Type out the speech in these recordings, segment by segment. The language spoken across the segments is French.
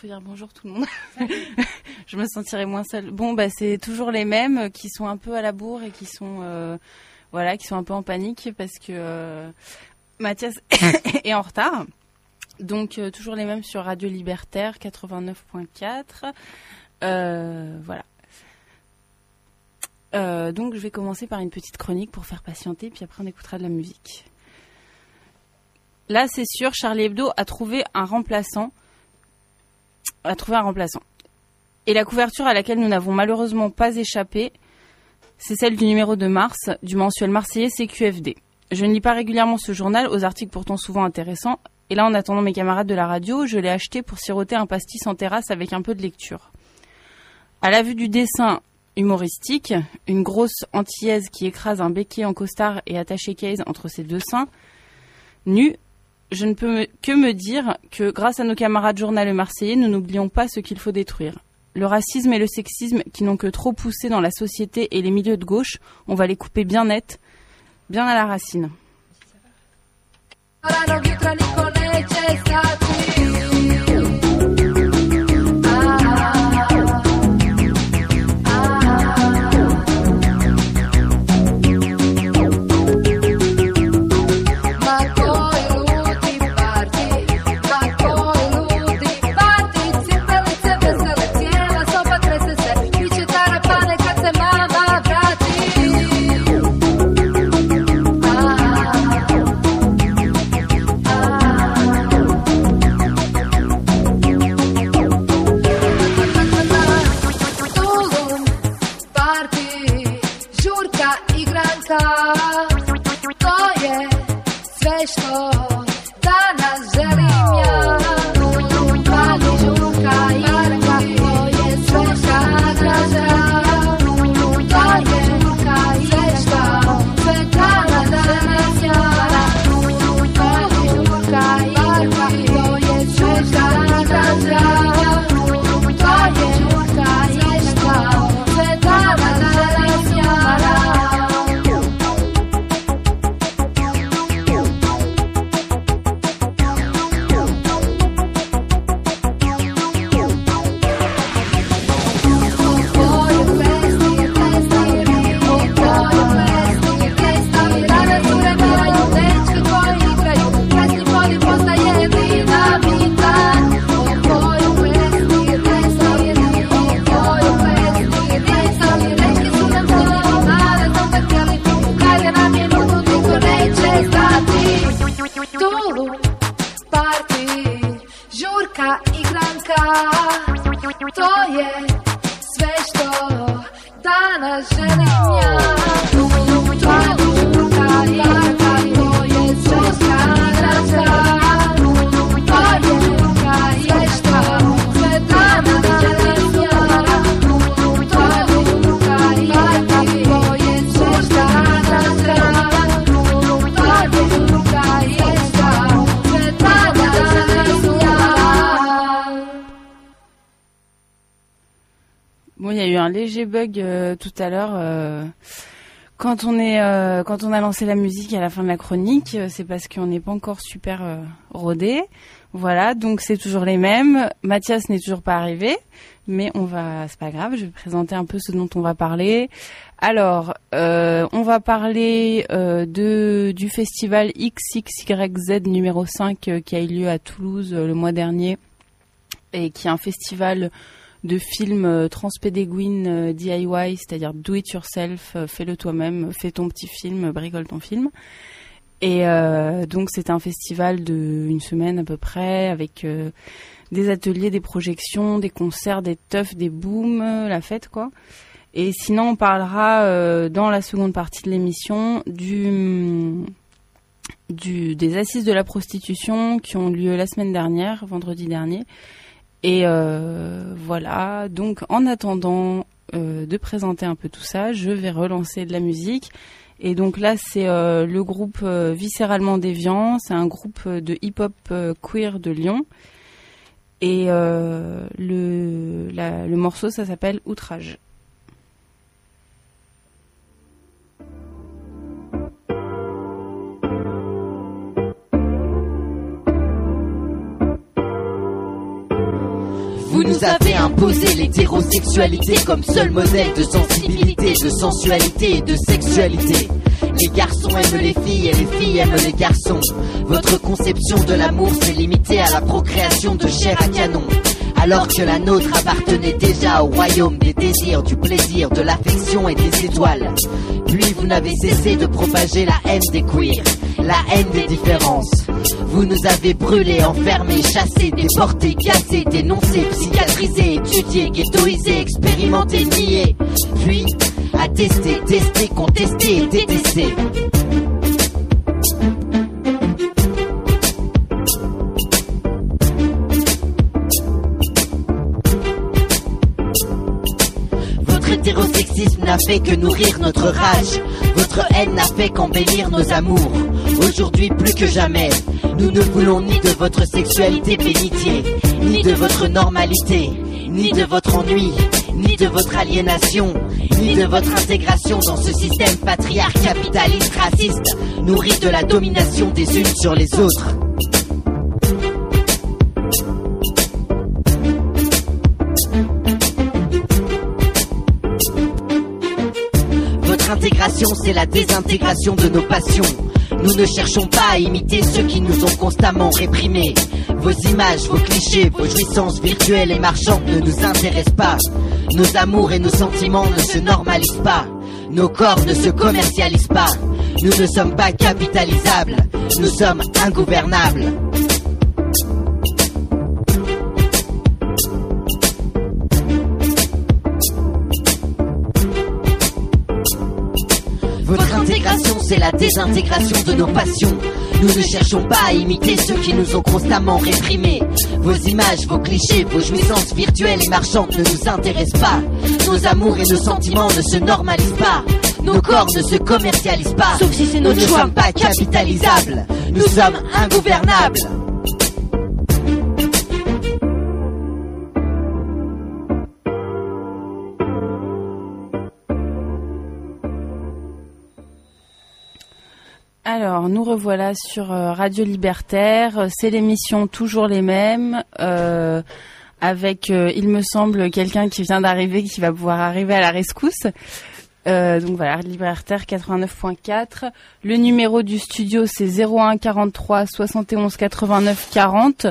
Faut dire bonjour tout le monde. je me sentirais moins seule. Bon, bah c'est toujours les mêmes qui sont un peu à la bourre et qui sont euh, voilà, qui sont un peu en panique parce que euh, Mathias est en retard. Donc euh, toujours les mêmes sur Radio Libertaire 89.4. voilà. donc je vais commencer par une petite chronique pour faire patienter, puis après on écoutera de la musique. Là, c'est sûr, Charlie Hebdo a trouvé un remplaçant. A trouvé un remplaçant. Et la couverture à laquelle nous n'avons malheureusement pas échappé, c'est celle du numéro de mars du mensuel marseillais CQFD. Je ne lis pas régulièrement ce journal, aux articles pourtant souvent intéressants, et là, en attendant mes camarades de la radio, je l'ai acheté pour siroter un pastis en terrasse avec un peu de lecture. À la vue du dessin humoristique, une grosse antillaise qui écrase un béquet en costard et attaché case entre ses deux seins, nu, je ne peux que me dire que grâce à nos camarades journal marseillais, nous n'oublions pas ce qu'il faut détruire. Le racisme et le sexisme qui n'ont que trop poussé dans la société et les milieux de gauche, on va les couper bien net, bien à la racine. Bug euh, tout à l'heure. Euh, quand on est, euh, quand on a lancé la musique à la fin de la chronique, c'est parce qu'on n'est pas encore super rodé. Voilà, donc c'est toujours les mêmes. Mathias n'est toujours pas arrivé, mais on va, c'est pas grave. Je vais présenter un peu ce dont on va parler. Alors, on va parler de du festival XXYZ numéro 5 qui a eu lieu à Toulouse le mois dernier et qui est un festival de films euh, transpédéguines euh, DIY, c'est-à-dire do it yourself, euh, fais-le toi-même, fais ton petit film, bricole ton film. Et donc c'est un festival de une semaine à peu près avec des ateliers, des projections, des concerts, des teufs, des booms, la fête quoi. Et sinon on parlera dans la seconde partie de l'émission du, du des assises de la prostitution qui ont lieu la semaine dernière, vendredi dernier, et euh, voilà, donc en attendant euh, de présenter un peu tout ça, je vais relancer de la musique. Et donc là, c'est euh, le groupe Viscéralement Déviant, c'est un groupe de hip-hop queer de Lyon. Et le, le morceau, ça s'appelle Outrage. Nous avez imposé l'hétérosexualité comme seul modèle de sensibilité, de sensualité et de sexualité. Les garçons aiment les filles et les filles aiment les garçons. Votre conception de l'amour s'est limitée à la procréation de chair à canon. Alors que la nôtre appartenait déjà au royaume des désirs, du plaisir, de l'affection et des étoiles. Puis vous n'avez cessé de propager la haine des queers, la haine des différences. Vous nous avez brûlés, enfermés, chassés, déportés, cassés, dénoncés, psychiatrisés, étudiés, ghettoisés, expérimentés, niés. Puis attestés, testés, contestés et détestés. N'a fait que nourrir notre rage. Votre haine n'a fait qu'embellir nos amours. Aujourd'hui plus que jamais, nous ne voulons ni de votre sexualité bénitier, ni de votre normalité, ni de votre ennui, ni de votre aliénation, ni de votre intégration dans ce système patriarcal capitaliste raciste, nourri de la domination des unes sur les autres. C'est la désintégration de nos passions. Nous ne cherchons pas à imiter ceux qui nous ont constamment réprimés. Vos images, vos clichés, vos jouissances virtuelles et marchandes ne nous intéressent pas. Nos amours et nos sentiments ne se normalisent pas. Nos corps ne se commercialisent pas. Nous ne sommes pas capitalisables. Nous sommes ingouvernables. C'est la désintégration de nos passions. Nous ne cherchons pas à imiter ceux qui nous ont constamment réprimés. Vos images, vos clichés, vos jouissances virtuelles et marchandes ne nous intéressent pas. Nos amours et nos sentiments ne se normalisent pas. Nos corps ne se commercialisent pas. Sauf si c'est Nous notre ne choix. sommes pas capitalisables. Nous sommes ingouvernables. Alors, nous revoilà sur euh, Radio Libertaire. Euh, C'est l'émission toujours les mêmes, euh, avec, il me semble, quelqu'un qui vient d'arriver, qui va pouvoir arriver à la rescousse. Donc voilà, Libertaire 89.4. Le numéro du studio, c'est 01 43 71 89 40.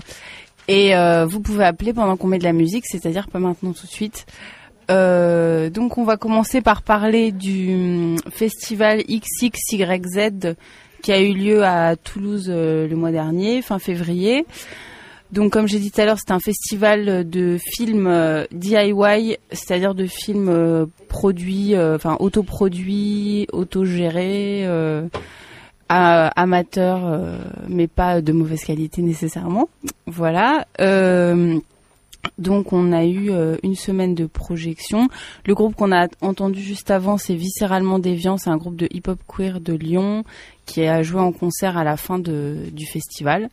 Et vous pouvez appeler pendant qu'on met de la musique, c'est-à-dire pas maintenant tout de suite. Donc on va commencer par parler du hum, festival XXYZ qui a eu lieu à Toulouse euh, le mois dernier, fin février. Donc comme j'ai dit tout à l'heure, c'est un festival de films euh, DIY, c'est-à-dire de films euh, produits, euh, enfin autoproduits, autogérés, euh, amateurs, euh, mais pas de mauvaise qualité nécessairement. Voilà. Euh, donc on a eu euh, une semaine de projection. Le groupe qu'on a entendu juste avant, c'est Viscéralement Déviant, c'est un groupe de hip-hop queer de Lyon qui a joué en concert à la fin du festival.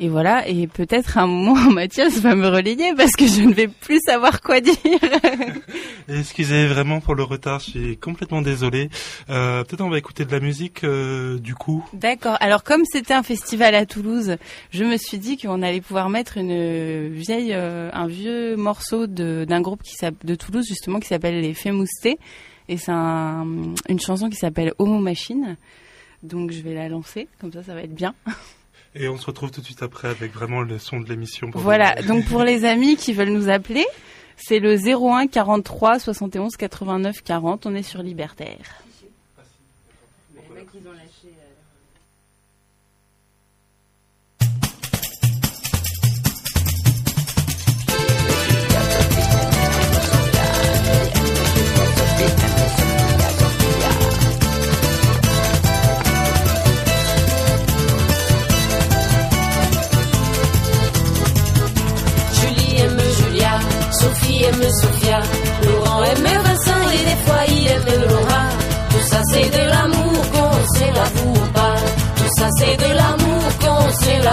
Et voilà, et peut-être un moment Mathias va me relayer parce que je ne vais plus savoir quoi dire. Excusez vraiment pour le retard, je suis complètement désolé. Euh, Peut-être on va écouter de la musique euh, du coup. D'accord. Alors comme c'était un festival à Toulouse, je me suis dit qu'on allait pouvoir mettre une vieille, euh, un vieux morceau de- d'un groupe qui de Toulouse justement qui s'appelle les Fémoustés et c'est un- une chanson qui s'appelle Homo Machine. Donc je vais la lancer, comme ça ça va être bien. Et on se retrouve tout de suite après avec vraiment le son de l'émission. Voilà. vous. Donc pour les amis qui veulent nous appeler, c'est le 01 43 71 89 40. On est sur Libertaire.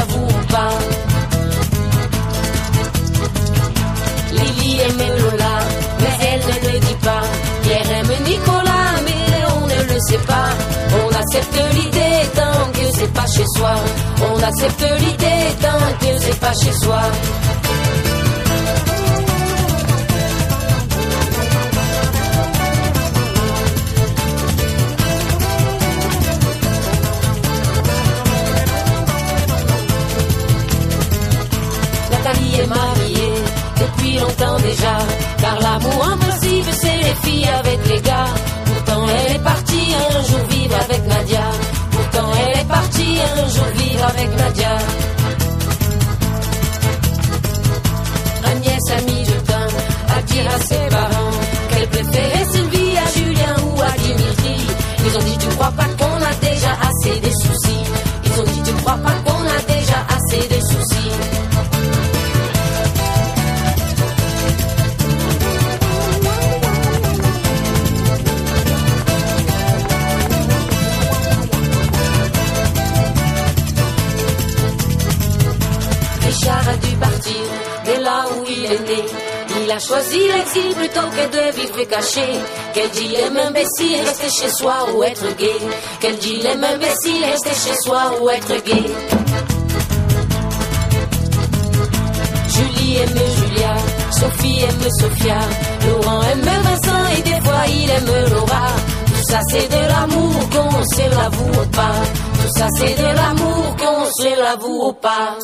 Qu'on se l'avoue pas. Lily aime Lola, mais elle ne le dit pas. Pierre aime Nicolas, mais on ne le sait pas. On accepte l'idée tant que c'est pas chez soi. On accepte l'idée tant que c'est pas chez soi. Depuis longtemps déjà. Car l'amour impossible, c'est les filles avec les gars. Pourtant elle est partie un jour vivre avec Nadia. Pourtant elle est partie un jour vivre avec Nadia. Agnès a mis du temps à dire à ses parents qu'elle préférait Il a choisi l'exil plutôt que de vivre caché. Quel dilemme imbécile, rester chez soi ou être gay. Quel dilemme imbécile, rester chez soi ou être gay. Julie aime Julia, Sophie aime Sophia, Laurent aime Vincent et des fois il aime Laura. Tout ça c'est de l'amour qu'on se l'avoue pas. Tout ça c'est de l'amour qu'on se l'avoue pas.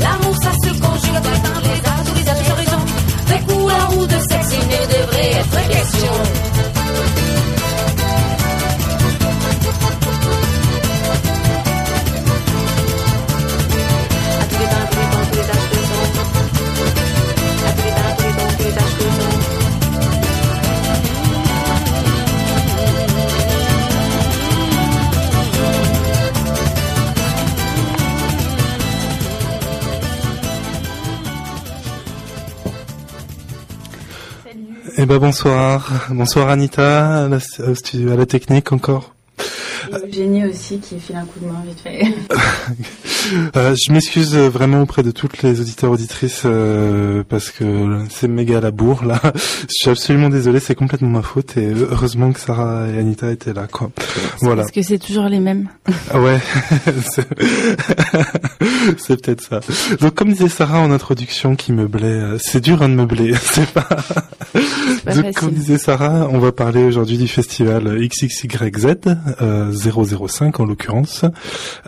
L'amour, ça se conjugue dans les âges, les âges, les horizons. De couleur ou de sexe, il ne devrait être question. Eh ben bonsoir, bonsoir Anita, à la, au studio- à la technique encore. Et Eugénie aussi qui file un coup de main vite fait. Euh, je m'excuse euh, vraiment auprès de toutes les auditeurs auditrices euh, parce que c'est méga à la bourre là. Je suis absolument désolé, c'est complètement ma faute et heureusement que Sarah et Anita étaient là quoi. Voilà. Parce que c'est toujours les mêmes. Ah ouais, c'est peut-être ça. Donc comme disait Sarah en introduction qui meublait, euh, c'est dur hein, de meubler, c'est pas. C'est pas Donc, comme disait Sarah, on va parler aujourd'hui du festival XXYZ, euh, 005 en l'occurrence,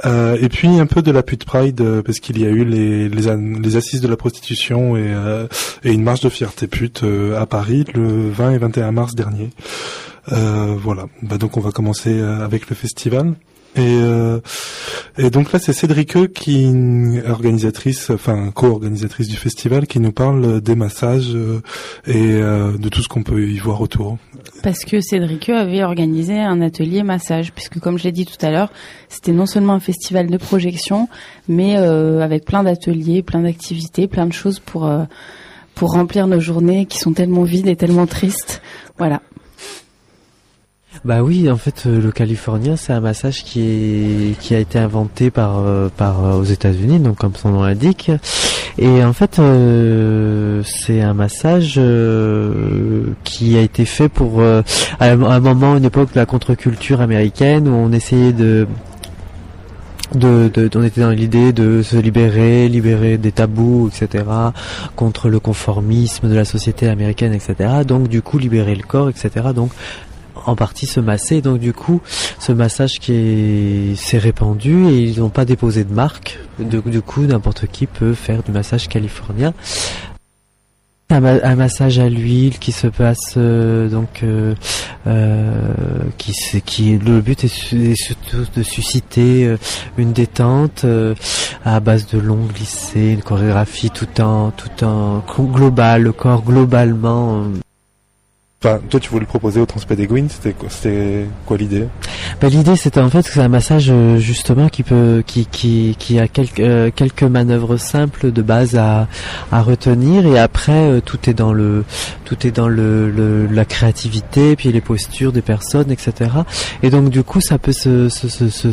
euh, et puis un peu de la pute pride euh, parce qu'il y a eu les, les, assises de la prostitution et, euh, et une marche de fierté pute euh, à Paris le 20 et 21 mars dernier. Voilà, bah, donc on va commencer avec le festival. Et, euh, et donc là, c'est Cédric qui est organisatrice, enfin co-organisatrice du festival, qui nous parle des massages euh, et euh, de tout ce qu'on peut y voir autour. Parce que Cédric avait organisé un atelier massage, puisque comme je l'ai dit tout à l'heure, c'était non seulement un festival de projection, mais euh, avec plein d'ateliers, plein d'activités, plein de choses pour euh, pour remplir nos journées qui sont tellement vides et tellement tristes. Voilà. Bah oui, en fait, euh, le californien, c'est un massage qui est qui a été inventé par euh, par euh, aux États-Unis, donc comme son nom l'indique. Et en fait, euh, c'est un massage euh, qui a été fait pour euh, à un moment, une époque de la contre-culture américaine où on essayait de de, de- on était dans l'idée de se libérer, libérer des tabous, etc., contre le conformisme de la société américaine, etc. Donc du coup libérer le corps, etc. Donc en partie se masser. Donc du coup, ce massage qui est s'est répandu et ils n'ont pas déposé de marque. De- du coup, n'importe qui peut faire du massage californien. Un, ma- un massage à l'huile qui se passe euh, donc euh, euh, qui qui le but est, est surtout de susciter euh, une détente euh, à base de longs glissés, une chorégraphie tout en tout en global, le corps globalement euh, Toi, tu voulais le proposer au Transpédéguine, c'était quoi, c'était quoi l'idée? Bah, l'idée c'était en fait que c'est un massage euh, justement qui peut qui qui qui a quelques euh, quelques manœuvres simples de base à à retenir. Et après euh, tout est dans le tout est dans le, le la créativité puis les postures des personnes etc et donc du coup ça peut se se se, se-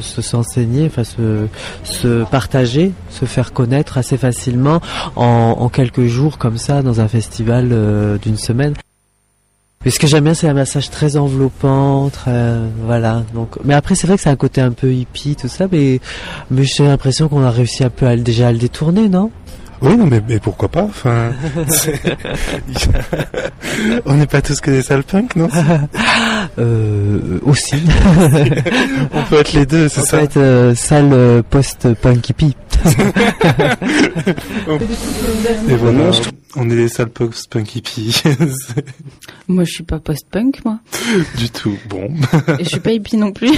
se- s'enseigner enfin se se partager se faire connaître assez facilement en en quelques jours comme ça dans un festival euh, d'une semaine Mais ce que j'aime bien, c'est un massage très enveloppant, très, voilà. Donc, mais après, c'est vrai que c'est un côté un peu hippie, tout ça, mais, mais j'ai l'impression qu'on a réussi un peu à, déjà à le détourner, non? Oui, non, mais, mais pourquoi pas Enfin, on n'est pas tous que des sales punks, non? Euh, Aussi. On peut être les deux, c'est Ça ça. va être euh, sale post-punk hippie. Et voilà, on est des sales punks hippies. Moi, je suis pas post-punk, moi. du tout. Bon. Et je suis pas hippie non plus,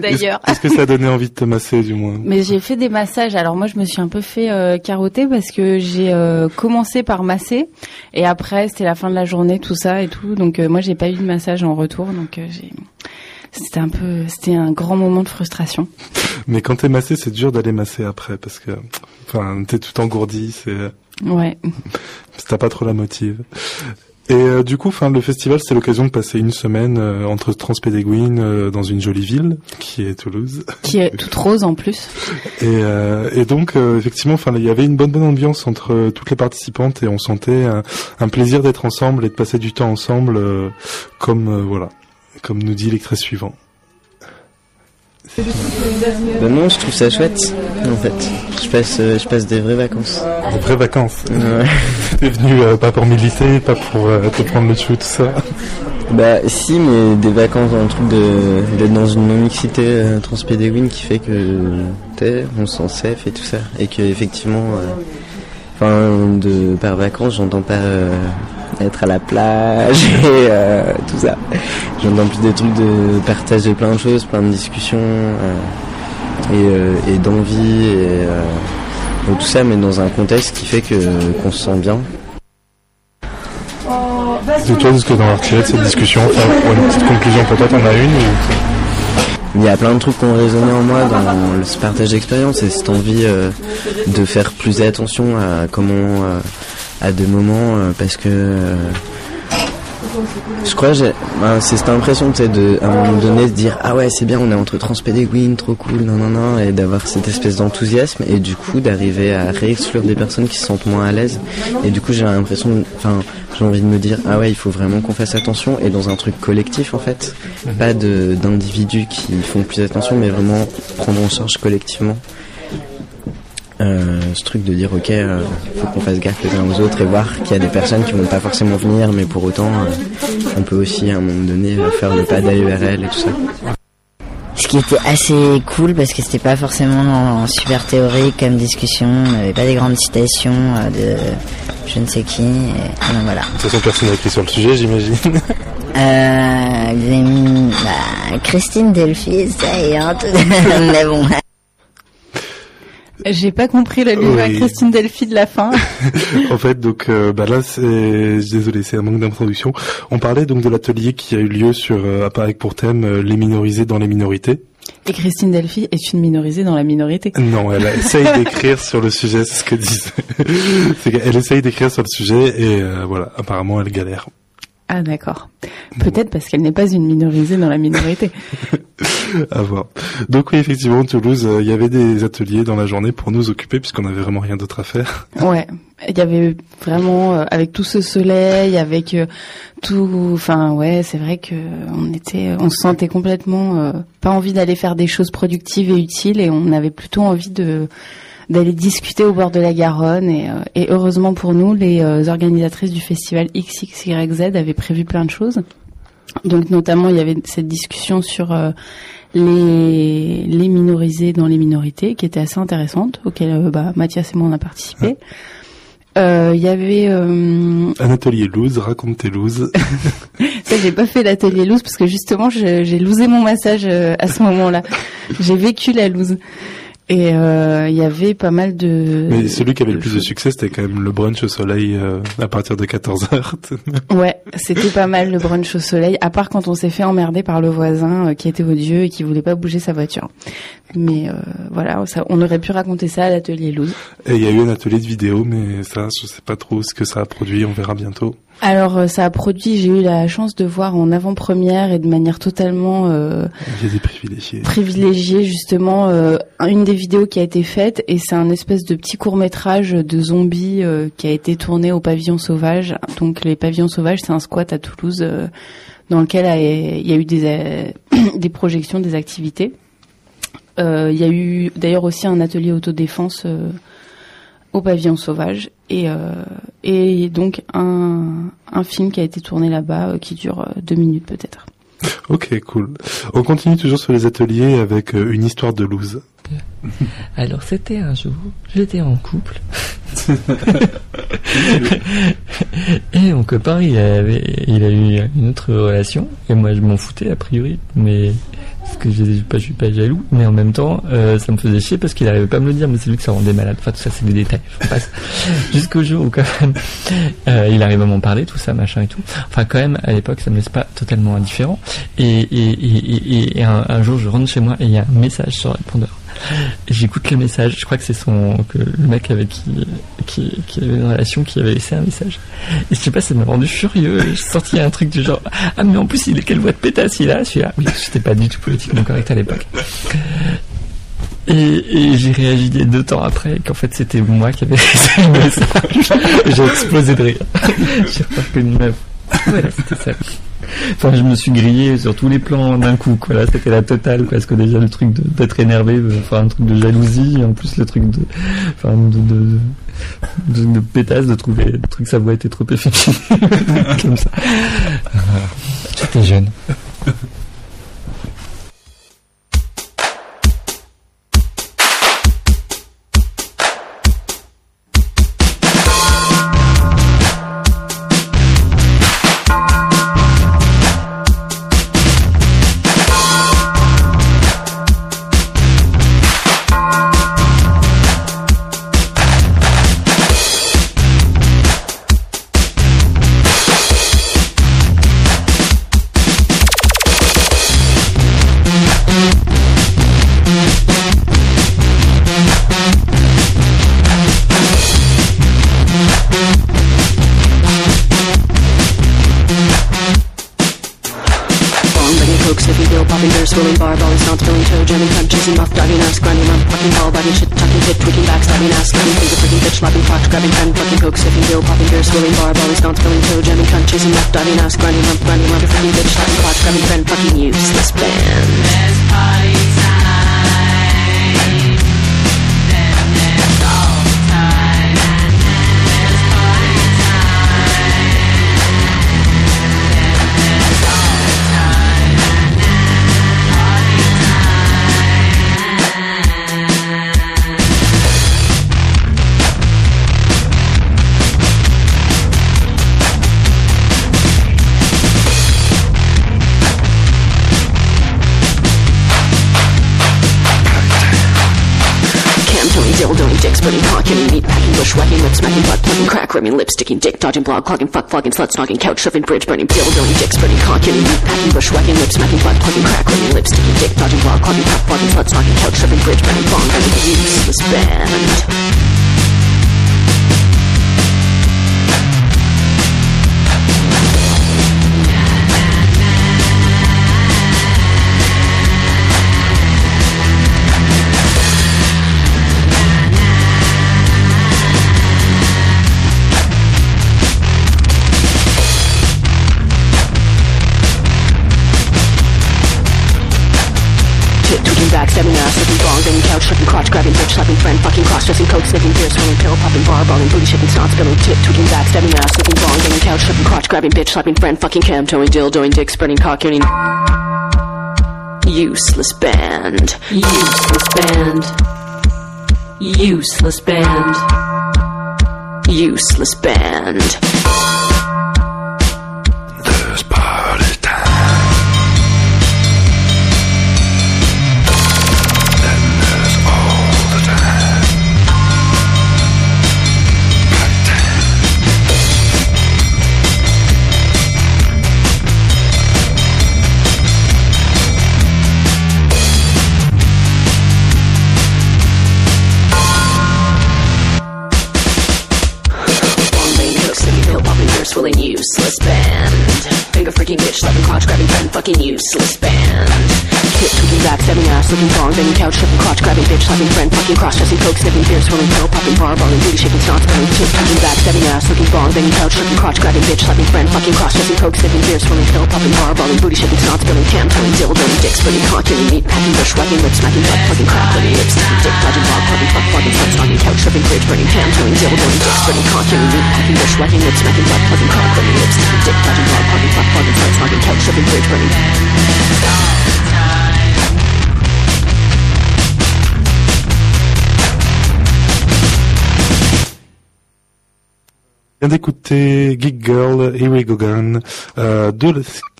d'ailleurs. Est-ce que ça a donné envie de te masser, du moins? Mais j'ai fait des massages. Alors moi, je me suis un peu fait euh, carotter parce que j'ai euh, commencé par masser et après c'était la fin de la journée, tout ça et tout. Donc euh, moi, j'ai pas eu de massage en retour. Donc euh, j'ai c'était un peu, c'était un grand moment de frustration. Mais quand t'es massé, c'est dur d'aller masser après, parce que, enfin, t'es tout engourdi, c'est, Ouais. t'as pas trop la motive. Et euh, du coup, enfin, le festival, c'est l'occasion de passer une semaine euh, entre Transpédéguine euh, dans une jolie ville qui est Toulouse. Qui est toute rose en plus. Et, euh, et donc, euh, effectivement, enfin, il y avait une bonne bonne ambiance entre euh, toutes les participantes et on sentait un, un plaisir d'être ensemble et de passer du temps ensemble, euh, comme euh, voilà, comme nous dit l'extrait suivant. Ben non, je trouve ça chouette, en fait. Je passe, euh, je passe des vraies vacances. Des vraies vacances. Ouais. T'es venu euh, pas pour militer, pas pour euh, te prendre le chou, tout ça. Bah si, mais des vacances dans le truc de d'être dans une non-mixité euh, transpédéguine qui fait que t'es, on s'en safe et tout ça. Et que effectivement, enfin, de par vacances, j'entends pas être à la plage et euh, tout ça. J'entends plus des trucs de partager plein de choses, plein de discussions euh, et, euh, et d'envie et, euh, et tout ça, mais dans un contexte qui fait que qu'on se sent bien. De toi, ce que t'en as retiré de cette discussion, enfin, pour une petite conclusion, peut-être t'en as une ou... Il y a plein de trucs qui ont résonné en moi dans le ce partage d'expérience et cette envie euh, de faire plus attention à comment, euh, à des moments, euh, parce que euh, je crois, j'ai- ben, c'est cette impression, tu sais, de, à un moment donné, de dire ah ouais, c'est bien, on est entre Transpédéguine, trop cool, non non non, et d'avoir cette espèce d'enthousiasme et du coup d'arriver à réexclure des personnes qui se sentent moins à l'aise. Et du coup, j'ai l'impression, enfin, j'ai envie de me dire ah ouais, il faut vraiment qu'on fasse attention et dans un truc collectif en fait, pas de d'individus qui font plus attention, mais vraiment prendre en charge collectivement. Euh, ce truc de dire ok euh, faut qu'on fasse gaffe les uns aux autres et voir qu'il y a des personnes qui vont pas forcément venir mais pour autant euh, on peut aussi à un moment donné euh, faire le pas d'AERL et tout ça Ce qui était assez cool parce que c'était pas forcément super théorique comme discussion, on n'avait pas des grandes citations euh, de je ne sais qui. Et, donc voilà. De toute façon, personne n'a écrit sur le sujet, j'imagine. Euh, bah, Christine Delphi, ça y est, hein, tout- mais bon. J'ai pas compris le livre à Oui. Christine Delphi de la fin. en fait, donc, euh, bah là, c'est, désolé, c'est un manque d'introduction. On parlait donc de l'atelier qui a eu lieu sur, euh, avec pour thème euh, les minorisés dans les minorités. Et Christine Delphi est une minorisée dans la minorité. Non, elle essaye d'écrire sur le sujet, c'est ce que disait. qu'elle essaye d'écrire sur le sujet et euh, voilà, apparemment elle galère. Ah d'accord. Peut-être parce qu'elle n'est pas une minorisée dans la minorité. À voir. Donc oui, effectivement, Toulouse, euh, il y avait des ateliers dans la journée pour nous occuper puisqu'on avait vraiment rien d'autre à faire. Ouais, il y avait vraiment euh, avec tout ce soleil, avec euh, tout, enfin ouais, c'est vrai que on était, on se sentait complètement pas envie d'aller faire des choses productives et utiles, et on avait plutôt envie de d'aller discuter au bord de la Garonne. Et, euh, et heureusement pour nous, les euh, organisatrices du festival XXYZ avaient prévu plein de choses. Donc notamment, il y avait cette discussion sur euh, les, les minorisés dans les minorités, qui était assez intéressante, auquel euh, bah, Mathias et moi on a participé. Euh, Il y avait, euh, Un atelier loose, raconte tes looses. ça j'ai pas fait l'atelier loose parce que justement j'ai loosé mon massage euh, à ce moment-là. j'ai vécu la loose. Et euh, il y avait pas mal de. Mais celui qui avait le plus de succès, c'était quand même le brunch au soleil euh, à partir de 14h. Ouais, c'était pas mal le brunch au soleil, à part quand on s'est fait emmerder par le voisin euh, qui était odieux et qui voulait pas bouger sa voiture. Mais euh, voilà, ça, on aurait pu raconter ça à l'atelier loose. Et il y a eu un atelier de vidéo, mais ça, je sais pas trop ce que ça a produit, on verra bientôt. Alors euh, ça a produit, j'ai eu la chance de voir en avant-première et de manière totalement euh, privilégiée justement euh, une des vidéos qui a été faite et c'est un espèce de petit court métrage de zombies euh, qui a été tourné au pavillon sauvage. Donc les pavillons sauvages c'est un squat à Toulouse euh, dans lequel il y a eu des, des projections, des activités. Il y a eu d'ailleurs aussi un atelier autodéfense au pavillon sauvage et, euh, et donc un, un film qui a été tourné là-bas euh, qui dure euh, deux minutes peut-être. Ok, cool. On continue toujours sur les ateliers avec euh, une histoire de loose. Alors c'était un jour, j'étais en couple. et mon copain, il avait, il a eu une autre relation. Et moi, je m'en foutais a priori, mais parce que je, je, suis pas- je suis pas jaloux. Mais en même temps, euh, ça me faisait chier parce qu'il arrivait pas à me le dire. Mais c'est lui que ça rendait malade. Enfin, tout ça, c'est des détails. Je passe jusqu'au jour où quand même, euh, il arrive à m'en parler, tout ça, machin et tout. Enfin, quand même, à l'époque, ça me laisse pas totalement indifférent. Et, et, et, et, et un, un jour, je rentre chez moi et il y a un message sur le répondeur. J'écoute le message, je crois que c'est son que le mec avec qui, qui qui avait une relation qui avait laissé un message. Et je sais pas, ça m'a rendu furieux. J'ai sorti un truc du genre ah mais en plus il est quelle voix de pétasse il a celui-là. Oui, j'étais pas du tout politiquement correct à l'époque. Et, et j'ai réagi deux temps après qu'en fait c'était moi qui avais laissé le message. J'ai explosé de rire. j'ai reconnu ma voix. Voilà, c'était ça. Enfin, je me suis grillé sur tous les plans d'un coup, quoi. Là, c'était la totale, parce que déjà le truc d'être énervé, euh, enfin un truc de jalousie, et en plus le truc de, pétasse, de trouver le truc sa voix était trop effective, comme ça. J'étais jeune. Slapping crotch, grabbing pen, fucking coke, sniffing bill, popping beer, swilling bar, balling, stomp, spilling toe, jamming cunt, chasing muff, diving ass, grinding up, grinding up, freaking bitch, slapping crotch, grabbing pen, fucking useless band. Crack lip sticking, dick dodging, blog clogging, fuck flogging, slut snogging, couch shoving, bridge burning, dildoing, dick splitting, cock packing, bushwhacking, lip smacking, butt plugging, crack lip sticking, dick dodging, blog clogging, fuck flogging, slut snogging, couch shoving, bridge burning, bong useless band. Banging couch, slipping crotch, grabbing bitch, slapping friend, fucking cross dressing, coke, sniffing beer, swilling pill, popping bar, balling, booty shaking, snot spilling, tit tweaking back, stabbing ass, slipping bong, banging couch, slipping crotch, grabbing bitch, slapping friend, fucking cam, towing, dildoing, dick spreading, cock hitting. Useless band. Useless band. Useless band. Useless band. Fucking useless band. Hip tweaking back, stabbing ass, looking wrong, banging couch, tripping crotch, grabbing bitch, slapping friend, fucking cross, dressing coke, sniffing beer, swirling pedal, popping bar, balling, booty shaking, snots, burning, tip, tweaking back, stabbing ass, looking wrong, banging couch, tripping crotch, grabbing bitch, slapping friend, fucking cross, dressing coke, sniffing beer, swirling pedal, popping bar, balling, booty shaking, snots, burning, cam, turning, dildo, dick, splitting, cock, getting meat, packing, bush, whacking, lip, smacking, butt, plugging, crack, burning, lips, sniffing, dick, dodging, dog, plugging, fuck, plugging, fuck, snogging, couch, tripping, bridge, burning, cam, turning, dildo, dick, splitting, cock, getting meat, packing, bush, whacking, lip, smacking, butt, plugging, cock, burning, lips, sniffing, dick, dodging, dog, plugging, fuck, plugging, fuck, snogging, couch, tripping, bridge, burning. Vient d'écouter Geek Girl, Here We Go Again, euh,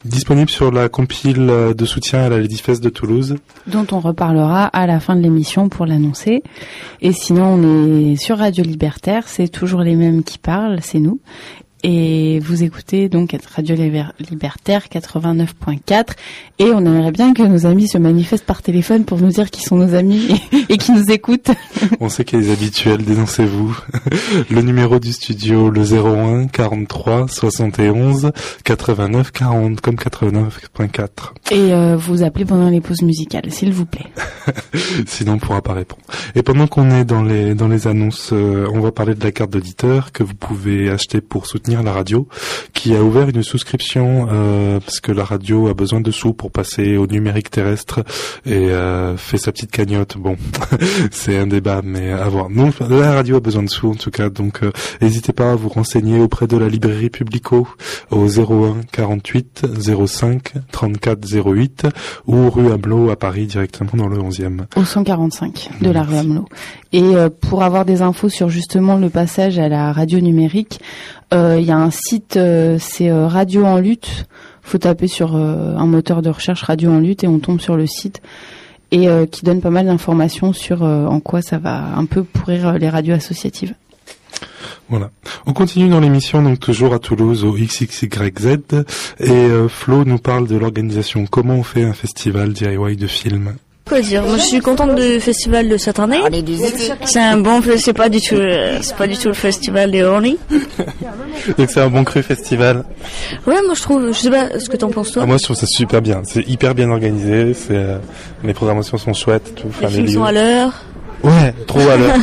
disponible sur la compile de soutien à la Ladyfest de Toulouse. dont on reparlera à la fin de l'émission pour l'annoncer. Et sinon, on est sur Radio Libertaire, c'est toujours les mêmes qui parlent, c'est nous. Et vous écoutez donc Radio Liber- Libertaire 89.4 et on aimerait bien que nos amis se manifestent par téléphone pour nous dire qu'ils sont nos amis et, et qui nous écoutent. On sait qu'il y a des habituels, dénoncez-vous. Le numéro du studio, le 01 43 71 89 40, comme 89.4. Et euh, vous appelez pendant les pauses musicales, s'il vous plaît. Sinon, on pourra pas répondre. Et pendant qu'on est dans les dans les annonces, euh, on va parler de la carte d'auditeur que vous pouvez acheter pour soutenir la radio, qui a ouvert une souscription euh, parce que la radio a besoin de sous pour passer au numérique terrestre et euh, fait sa petite cagnotte. Bon, c'est un débat, mais à voir. Non, la radio a besoin de sous en tout cas, donc euh, n'hésitez pas à vous renseigner auprès de la librairie Publico au 01 48 05 34 08 ou rue Hamelot à Paris directement dans le 11e. Au 145 de la rue Hamelot. Et euh, pour avoir des infos sur justement le passage à la radio numérique, il y a un site, euh, c'est euh, Radio en lutte. Faut taper sur euh, un moteur de recherche Radio en lutte et on tombe sur le site et euh, qui donne pas mal d'informations sur euh, en quoi ça va un peu pourrir euh, les radios associatives. Voilà. On continue dans l'émission, donc toujours à Toulouse, au XXYZ, et euh, Flo nous parle de l'organisation. Comment on fait un festival DIY de films Quoi dire Moi, je suis contente du festival de cette année. C'est un bon, c'est pas du tout, euh, c'est pas du tout le festival des Horny. Donc c'est un bon cru festival. Ouais, moi je trouve, je sais pas ce que t'en penses toi. Ah, moi je trouve ça super bien. C'est hyper bien organisé. C'est euh, les programmations sont chouettes. Tout. les films sont à l'heure. Ouais, trop à l'heure.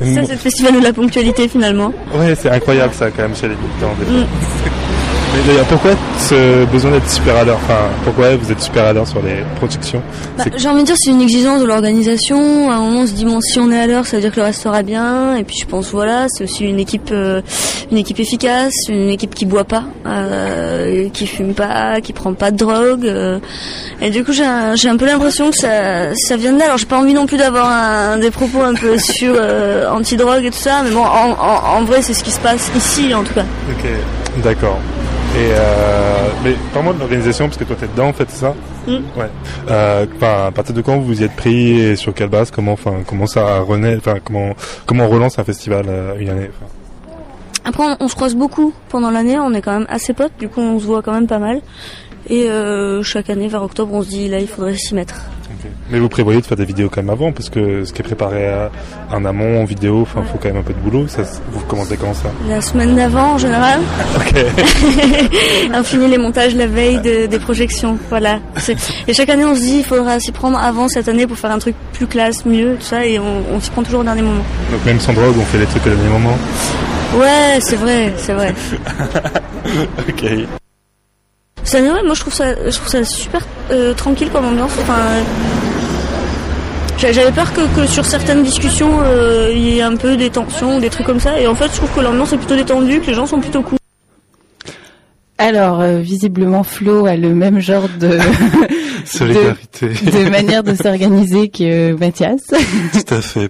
Ça, c'est le festival de la ponctualité finalement. Ouais, c'est incroyable ça quand même chez les militants. Mais d'ailleurs, pourquoi ce besoin d'être super à l'heure? Enfin, pourquoi vous êtes super à l'heure sur les productions? Bah, J'ai envie de dire c'est une exigence de l'organisation. À un moment on se dit bon si on est à l'heure ça veut dire que le restera bien. Et puis je pense voilà c'est aussi une équipe euh, une équipe efficace, une équipe qui boit pas, euh, qui fume pas, qui prend pas de drogue. euh. et du coup j'ai un, un peu l'impression que ça ça vient de là. Alors j'ai pas envie non plus d'avoir des propos un peu sur euh, anti-drogue et tout ça. Mais bon en, en, en vrai c'est ce qui se passe ici en tout cas. Ok, d'accord. Et euh, mais parle-moi de l'organisation parce que toi t'es dedans en fait, c'est ça Mm. Ouais. Euh, à partir de quand vous vous y êtes pris et sur quelle base Comment, enfin, comment ça renaît Enfin, comment comment on relance un festival euh, une année Après, on, on se croise beaucoup pendant l'année, on est quand même assez potes, du coup on se voit quand même pas mal. Et euh, chaque année, vers octobre, on se dit là, il faudrait s'y mettre. Mais vous prévoyez de faire des vidéos quand même avant parce que ce qui est préparé à- en amont en vidéo, enfin, faut quand même un peu de boulot. Ça, vous commencez quand ça? La semaine d'avant, en général, Ok. on finit les montages la veille de- des projections. Voilà. Et chaque année, on se dit, il faudra s'y prendre avant cette année pour faire un truc plus classe, mieux, tout ça, et on, on s'y prend toujours au dernier moment. Donc même sans drogue, on fait les trucs au dernier moment? Ouais, c'est vrai, c'est vrai. ok. Ça, ouais, moi je trouve ça, je trouve ça super euh, tranquille comme ambiance. Enfin, j'a- j'avais peur que, que sur certaines discussions euh, il y ait un peu des tensions, des trucs comme ça. Et en fait, je trouve que l'ambiance est plutôt détendue, que les gens sont plutôt cool. Alors, euh, visiblement, Flo a le même genre de, Solidarité. de, de manière de s'organiser que Mathias. Tout à fait.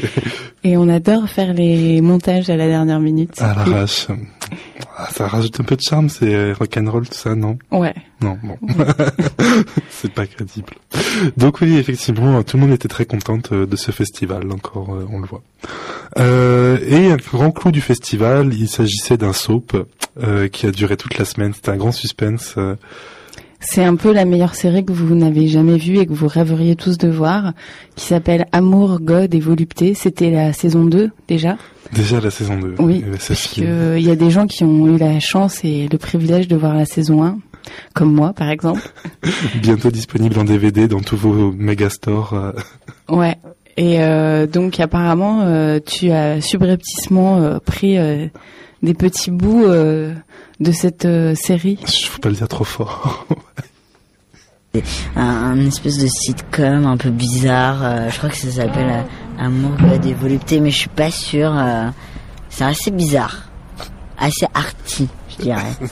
Et on adore faire les montages à la dernière minute. à cool. l'arrache. Ah, ça rajoute un peu de charme, c'est rock'n'roll tout ça, non? Ouais. Non, bon. c'est pas crédible. Donc oui, effectivement, tout le monde était très contente euh, de ce festival, encore euh, on le voit. Euh, et un grand clou du festival, il s'agissait d'un soap euh, qui a duré toute la semaine. C'était un grand suspense. euh. C'est un peu la meilleure série que vous n'avez jamais vue et que vous rêveriez tous de voir, qui s'appelle Amour, God et Volupté. C'était la saison 2 déjà. Déjà la saison 2. Oui, il y a des gens qui ont eu la chance et le privilège de voir la saison 1, comme moi par exemple. Bientôt disponible en DVD dans tous vos megastores. euh. Ouais. Et euh, donc apparemment, euh, tu as subrepticement euh, pris des petits bouts euh, de cette euh, série. Je faut pas le dire trop fort. un, un espèce de sitcom un peu bizarre. euh, je crois que ça s'appelle euh, Amour, God et Volupté, mais je suis pas sûre. euh, c'est assez bizarre, assez arty, je dirais.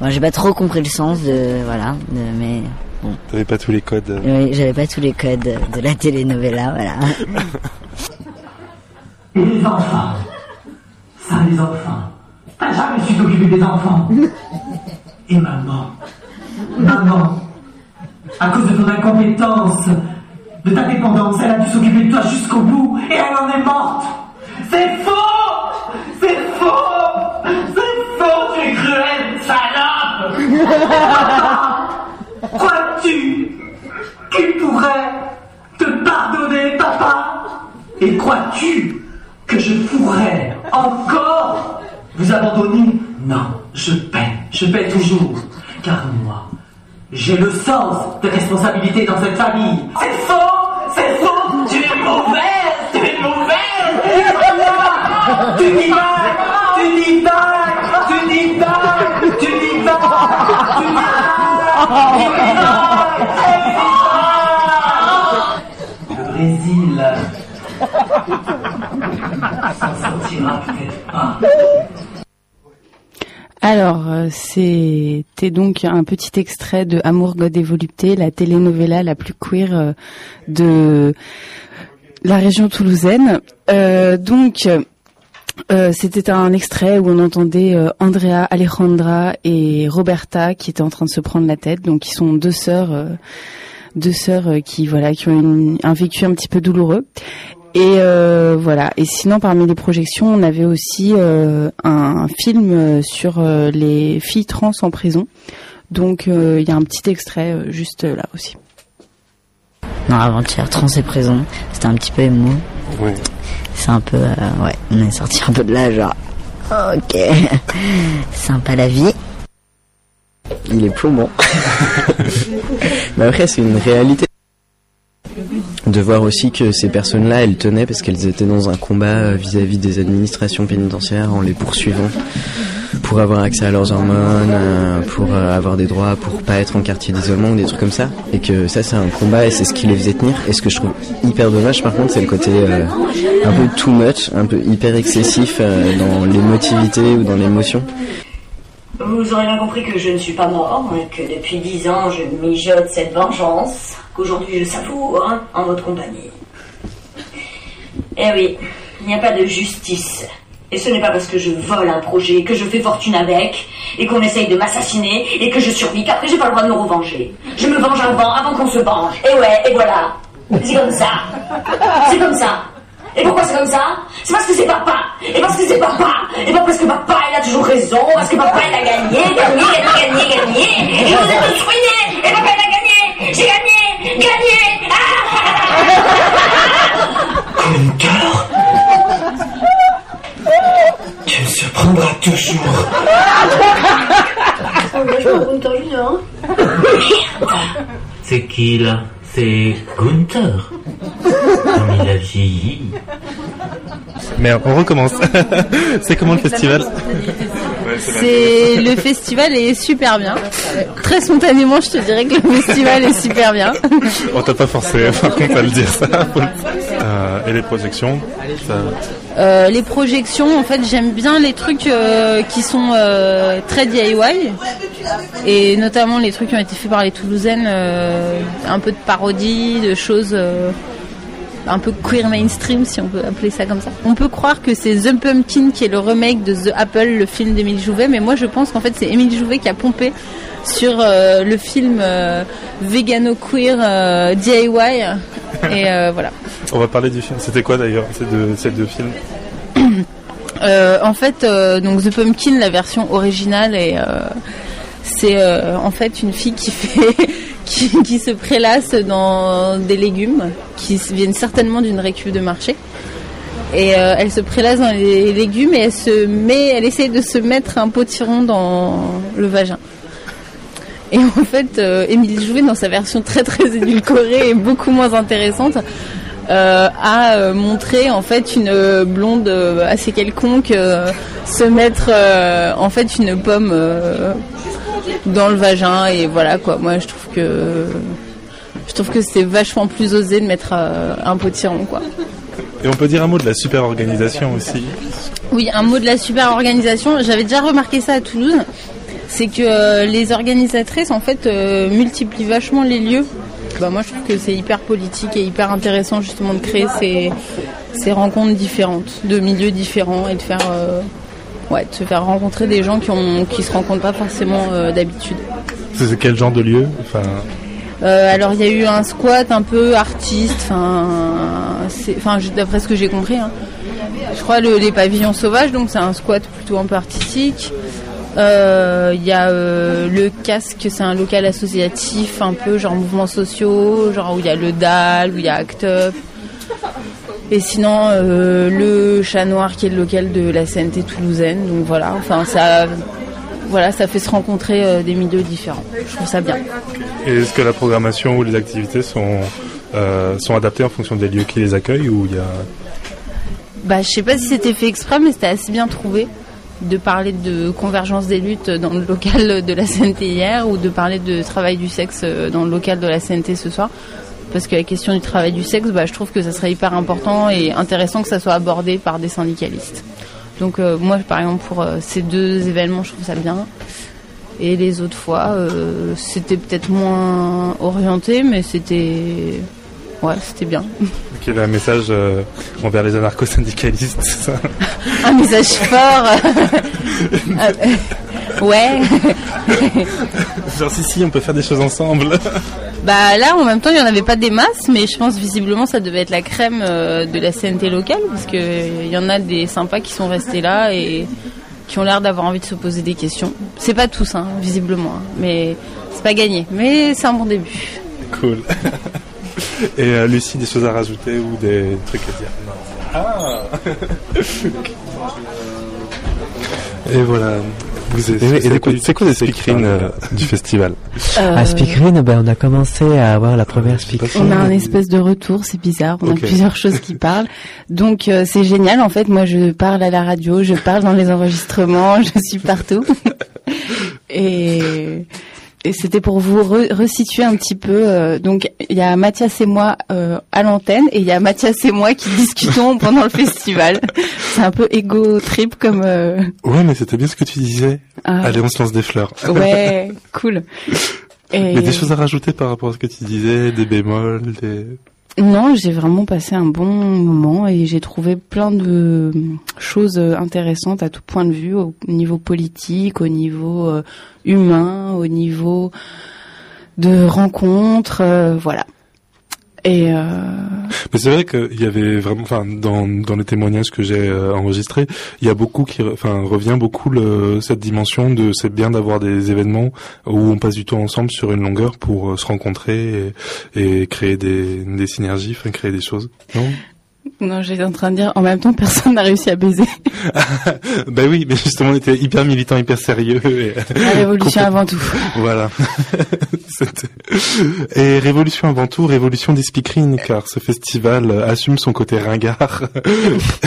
Bon, j'ai pas trop compris le sens de voilà, de- mais bon. T'avais pas tous les codes. euh. Oui, j'avais pas tous les codes de la telenovela, voilà. Et les enfants Ça, les enfants. T'as jamais su t'occuper des enfants. Et maman. Maman. À cause de ton incompétence, de ta dépendance, elle a dû s'occuper de toi jusqu'au bout et elle en est morte. C'est faux! C'est faux! C'est faux, tu es cruelle, salope! Crois-tu qu'il pourrait te pardonner, papa? Et crois-tu que je pourrais encore vous abandonner Non, je paie, je paie toujours. Car moi, j'ai le sens de responsabilité dans cette famille. C'est faux C'est faux. Tu es mauvaise Tu es mauvaise. Tu divagues Tu divagues Tu divagues Tu divagues Tu divagues Tu divagues Le Brésil s'en sortira peut-être pas. Alors, euh, c'était donc un petit extrait de Amour, God et Volupté, la telenovela la plus queer euh, de la région toulousaine. Euh, donc, c'était un extrait où on entendait Andrea, Alejandra et Roberta qui étaient en train de se prendre la tête. Donc, ils sont deux sœurs, qui voilà, qui ont un vécu un petit peu douloureux. Et euh, voilà. Et sinon, parmi les projections, on avait aussi euh, un film euh, sur euh, les filles trans en prison. Donc, euh, il y a un petit extrait euh, juste là aussi. Non, avant-hier, trans et prison, c'était un petit peu émou. Oui. C'est un peu, euh, ouais, on est sorti un peu de là, genre, ok, sympa la vie. Il est plombant. Mais après, c'est une réalité. De voir aussi que ces personnes-là, elles tenaient parce qu'elles étaient dans un combat euh, vis-à-vis des administrations pénitentiaires en les poursuivant pour avoir accès à leurs hormones, euh, pour euh, avoir des droits, pour pas être en quartier d'isolement ou des trucs comme ça. Et que ça, c'est un combat et c'est ce qui les faisait tenir. Et ce que je trouve hyper dommage, par contre, c'est le côté un peu too much, un peu hyper excessif dans l'émotivité ou dans l'émotion. Vous aurez bien compris que je ne suis pas mort, et que depuis dix ans je mijote cette vengeance, qu'aujourd'hui je savoure hein, en votre compagnie. Eh oui, il n'y a pas de justice. Et ce n'est pas parce que je vole un projet, que je fais fortune avec, et qu'on essaye de m'assassiner, et que je survis, qu'après j'ai pas le droit de me revenger. Je me venge avant, avant qu'on se venge. Et ouais, et voilà. C'est comme ça. C'est comme ça. Et pourquoi c'est comme ça? C'est parce que c'est papa. Et parce que c'est papa. Et pas parce que papa il a toujours raison. Parce que papa il a gagné, gagné, gagné, gagné, gagné. Et vous êtes tous ruinés. Et papa il a gagné. J'ai gagné. Gagné. Gunther Tu me surprendras toujours. C'est qui là? C'est Gunther. Comme il a vieilli. Merde, on recommence. c'est comment le festival C'est le festival est super bien. Très spontanément, je te dirais que le festival est super bien. On t'a pas forcé, par contre, à le dire ça. Euh, et les projections ça... Euh, les projections, en fait, j'aime bien les trucs euh, qui sont euh, très DIY et notamment les trucs qui ont été faits par les Toulousaines, euh, un peu de parodie, de choses euh, un peu queer mainstream, si on peut appeler ça comme ça. On peut croire que c'est The Pumpkin qui est le remake de The Apple, le film d'Émile Jouvet, mais moi je pense qu'en fait c'est Émile Jouvet qui a pompé sur euh, le film euh, vegano queer euh, DIY et voilà. On va parler du film. C'était quoi d'ailleurs ces deux, ces deux films? En fait, donc The Pumpkin, la version originale est, C'est euh, en fait une fille qui fait qui, se prélasse dans des légumes qui viennent certainement d'une récup de marché. Et euh, elle se prélasse dans les légumes et elle se met, elle essaye de se mettre un potiron dans le vagin. Et en fait, euh, Émilie Jouvet, dans sa version très très édulcorée et beaucoup moins intéressante, euh, a montré en fait une blonde assez quelconque se mettre en fait une pomme dans le vagin et voilà quoi. Moi, je trouve que je trouve que c'est vachement plus osé de mettre euh, un potiron quoi. Et on peut dire un mot de la super organisation aussi. Oui, un mot de la super organisation. J'avais déjà remarqué ça à Toulouse. C'est que euh, les organisatrices, en fait, euh, multiplient vachement les lieux. Bah, moi, je trouve que c'est hyper politique et hyper intéressant, justement, de créer ces, ces rencontres différentes, de milieux différents et de faire, euh, ouais, de se faire rencontrer des gens qui ont, qui se rencontrent pas forcément euh, d'habitude. C'est quel genre de lieu Enfin, Euh, alors il y a eu un squat un peu artiste, enfin, d'après ce que j'ai compris, hein. je crois le- les pavillons sauvages, donc c'est un squat plutôt un peu artistique. Euh, Il y a euh, le casque, c'est un local associatif, un peu genre mouvements sociaux, genre où il y a le DAL, où il y a Act Up. Et sinon euh, le Chat Noir qui est le local de la CNT toulousaine, donc voilà, enfin ça, voilà, ça fait se rencontrer euh, des milieux différents. Je trouve ça bien. et est-ce que la programmation ou les activités sont euh, sont adaptées en fonction des lieux qui les accueillent ou il y a Bah, je sais pas si c'était fait exprès, mais c'était assez bien trouvé de parler de convergence des luttes dans le local de la CNT hier ou de parler de travail du sexe dans le local de la CNT ce soir. Parce que la question du travail du sexe, bah, je trouve que ça serait hyper important et intéressant que ça soit abordé par des syndicalistes. Donc euh, moi, par exemple, pour euh, ces deux événements, je trouve ça bien. Et les autres fois, euh, c'était peut-être moins orienté, mais c'était... Ouais, c'était bien. Quel est un message envers les anarcho-syndicalistes Un message fort. Euh, ouais. Genre si si on peut faire des choses ensemble. Bah là, en même temps, il n'y en avait pas des masses, mais je pense visiblement ça devait être la crème euh, de la CNT locale, parce que il y en a des sympas qui sont restés là et qui ont l'air d'avoir envie de se poser des questions. C'est pas tous, hein, visiblement, hein, mais c'est pas gagné. Mais c'est un bon début. Cool. Et euh, Lucie, des choses à rajouter ou des trucs à dire? Non. Ah Et voilà. Vous êtes- Et- et c'est quoi, coup, c'est quoi les speakerines euh, du festival Euh, À Speakerine, ben, on a commencé à avoir la première speakerine. On a un espèce de retour, c'est bizarre. On a plusieurs choses qui parlent. Donc euh, c'est génial. En fait, moi, je parle à la radio, je parle dans les enregistrements, je suis partout. et et c'était pour vous re- resituer un petit peu. euh, donc il y a Mathias et moi euh, à l'antenne et il y a Mathias et moi qui discutons pendant le festival. C'est un peu égo trip comme. euh, Ouais, mais c'était bien ce que tu disais. Ah. Allez, on se lance des fleurs. Ouais, cool. Et... Mais des choses à rajouter par rapport à ce que tu disais, des bémols, des... Non, j'ai vraiment passé un bon moment et j'ai trouvé plein de choses intéressantes à tout point de vue, au niveau politique, au niveau euh, humain, au niveau de rencontres, euh, voilà. Et euh, Mais c'est vrai qu'il y avait vraiment, enfin, dans, dans les témoignages que j'ai euh, enregistrés, il y a beaucoup qui, enfin, revient beaucoup le, cette dimension de c'est bien d'avoir des événements où on passe du temps ensemble sur une longueur pour euh, se rencontrer et, et créer des, des synergies, enfin, créer des choses. Non? Non, j'étais en train de dire, en même temps, personne n'a réussi à baiser. Ben oui, mais justement, on était hyper militant, hyper sérieux. Et La révolution avant tout. Voilà. Et révolution avant tout, révolution des speakerines, car ce festival assume son côté ringard.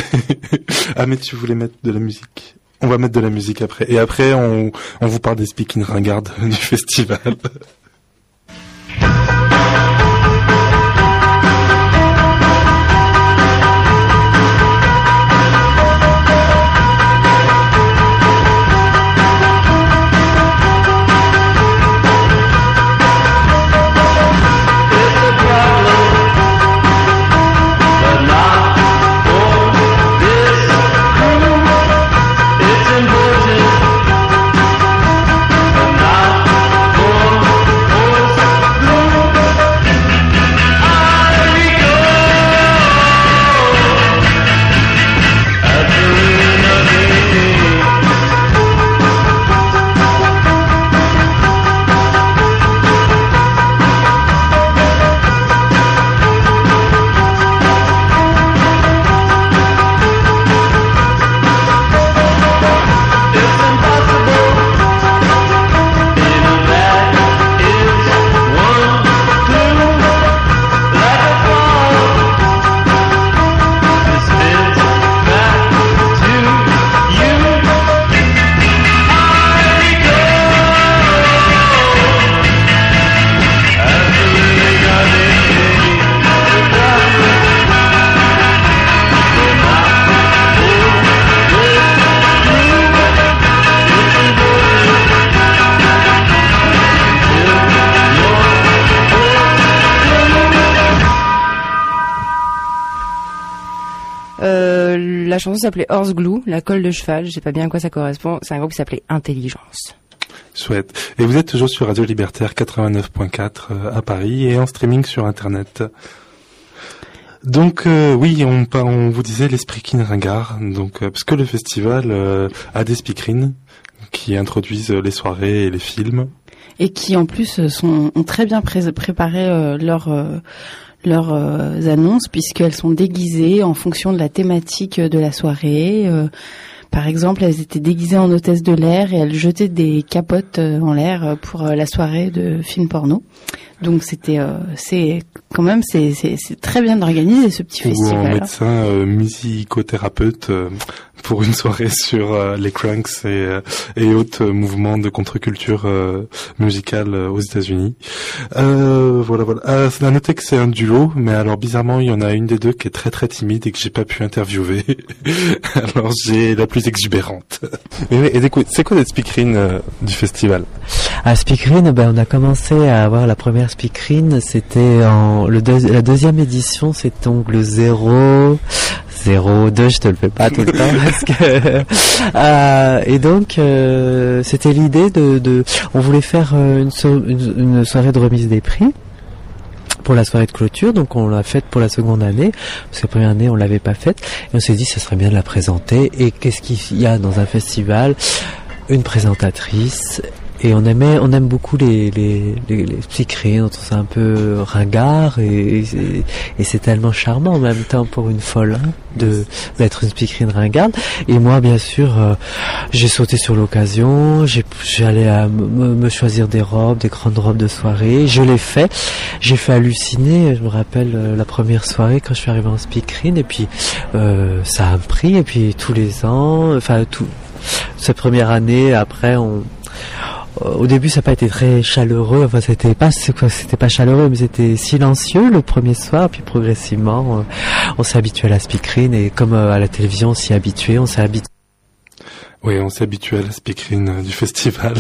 ah mais tu voulais mettre de la musique. On va mettre de la musique après. Et après, on, on vous parle des speaking ringardes du festival. Chanson s'appelait Horse Glue, la colle de cheval. Je sais pas bien à quoi ça correspond. C'est un groupe qui s'appelait Intelligence. Chouette. Et vous êtes toujours sur Radio Libertaire 89.4 euh, à Paris et en streaming sur Internet. Donc euh, oui, on, vous disait les speakerines ringards, donc euh, parce que le festival euh, a des speakerines qui introduisent les soirées et les films. et qui en plus sont, ont très bien pré- préparé euh, leurs euh, euh, annonces puisqu'elles sont déguisées en fonction de la thématique de la soirée. Euh, par exemple, elles étaient déguisées en hôtesse de l'air et elles jetaient des capotes euh, en l'air euh, pour euh, la soirée de film porno. Donc c'était euh, c'est quand même c'est c'est c'est très bien organisé ce petit Ou festival. médecin euh, musicothérapeute euh, pour une soirée sur euh, les cranks et, euh, et autres mouvements de contre-culture euh, musicale euh, aux États-Unis. Euh, voilà, voilà. Euh, c'est à noter que c'est un duo, mais alors bizarrement, il y en a une des deux qui est très très timide et que j'ai pas pu interviewer. alors j'ai la plus exubérante. Mais oui, et écoute, c'est quoi cette speakerine euh, du festival? À Speakerine, ben, on a commencé à avoir la première Speakerine, c'était en le deux- la deuxième édition, c'est donc le 0 02, je te le fais pas tout le temps parce que euh, et donc euh, c'était l'idée de, de on voulait faire euh, une, so- une, une soirée de remise des prix pour la soirée de clôture, donc on l'a faite pour la seconde année, parce que la première année on l'avait pas faite, et on s'est dit ce serait bien de la présenter, et qu'est-ce qu'il y a dans un festival? Une présentatrice, et on aimait, on aime beaucoup les les les, les speakerines, on trouve ça un peu ringard et, c'est- tellement charmant en même temps pour une folle hein, de d'être une speakerine ringarde. Et moi, bien sûr, euh, j'ai sauté sur l'occasion. J'ai j'allais à me, choisir des robes, des grandes robes de soirée. Je l'ai fait. J'ai fait halluciner. Je me rappelle euh, la première soirée quand je suis arrivé en speakerine et puis euh, ça a pris et puis tous les ans, enfin tout cette première année après on au début, ça n'a pas été très chaleureux. Enfin, c'était pas, c'était pas chaleureux, mais c'était silencieux le premier soir. Puis progressivement, euh, on s'est habitué à la speakerine et comme euh, à la télévision, on s'y habitué. On s'est habitué. Oui, on s'est habitué à la speakerine euh, du festival.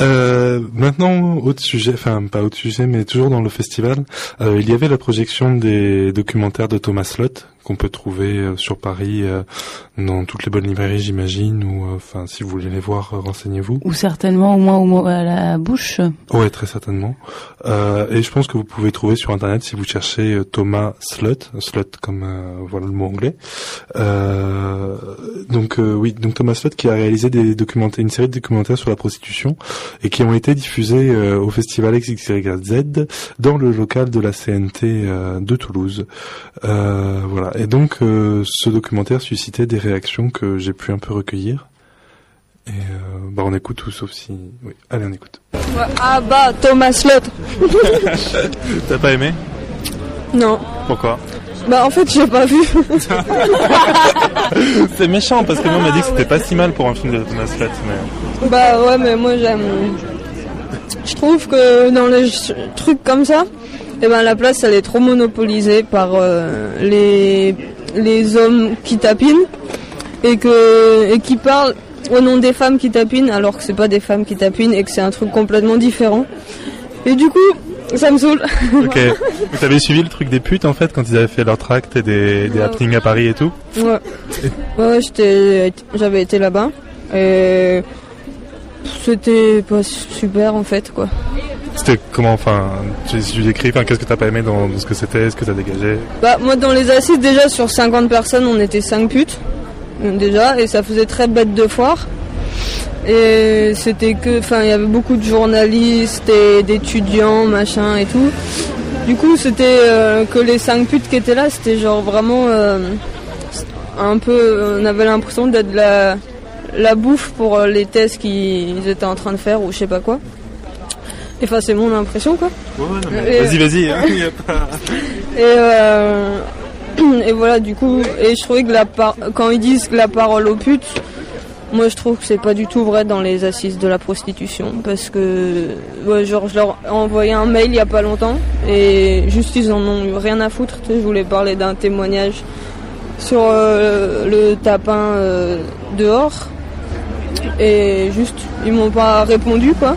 euh, maintenant, autre sujet, enfin pas autre sujet, mais toujours dans le festival, euh, il y avait la projection des documentaires de Thomas Slott qu'on peut trouver euh, sur Paris euh, dans toutes les bonnes librairies, j'imagine, ou euh, enfin si vous voulez les voir, renseignez-vous. Ou certainement au moins au mot à la bouche. Ouais, très certainement. Euh, et je pense que vous pouvez trouver sur internet si vous cherchez Thomas Slut, Slut comme euh, voilà le mot anglais. Euh, donc euh, oui, donc Thomas Slut qui a réalisé des documentaires, une série de documentaires sur la prostitution et qui ont été diffusés au festival XYZ dans le local de la CNT de Toulouse. Euh, voilà. Et donc euh, ce documentaire suscitait des réactions que j'ai pu un peu recueillir. Et euh, bah on écoute tout sauf si. Oui, allez on écoute. Ah bah, Thomas Lott. T'as pas aimé? Non. Pourquoi? Bah en fait, j'ai pas vu. C'est méchant parce que nous on m'a dit que c'était pas si mal pour un film de Thomas Slett, mais bah ouais, mais moi j'aime. Je trouve que dans les trucs comme ça, eh ben la place elle est trop monopolisée par euh, les les hommes qui tapinent et que et qui parlent au nom des femmes qui tapinent alors que c'est pas des femmes qui tapinent et que c'est un truc complètement différent. Et du coup, ça me saoule. Ok. Vous avez suivi le truc des putes en fait quand ils avaient fait leur tract et des, des happenings à Paris et tout Ouais. Ouais, j'étais, j'avais été là-bas. Et c'était pas super en fait, quoi. C'était comment enfin tu, décris enfin qu'est-ce que t'as pas aimé dans, ce que c'était, ce que t'as dégagé Bah, moi, dans les assises, déjà, sur 50 personnes, on était 5 putes. Déjà, et ça faisait très bête de foire. Et c'était que, enfin, il y avait beaucoup de journalistes et d'étudiants, machin et tout. Du coup, c'était euh, que les 5 putes qui étaient là, c'était genre vraiment euh, un peu. On avait l'impression d'être la, la bouffe pour euh, les tests qu'ils étaient en train de faire ou je sais pas quoi. Et Enfin, c'est mon impression quoi. Vas-y, vas-y. hein, pas- Et, euh, et voilà, du coup, et je trouvais que la par- quand ils disent que la parole aux putes, moi je trouve que c'est pas du tout vrai dans les assises de la prostitution. Parce que, ouais, genre, je leur ai envoyé un mail il y a pas longtemps, et juste ils en ont eu rien à foutre. Tu sais, je voulais parler d'un témoignage sur euh, le tapin euh, dehors, et juste, ils m'ont pas répondu quoi.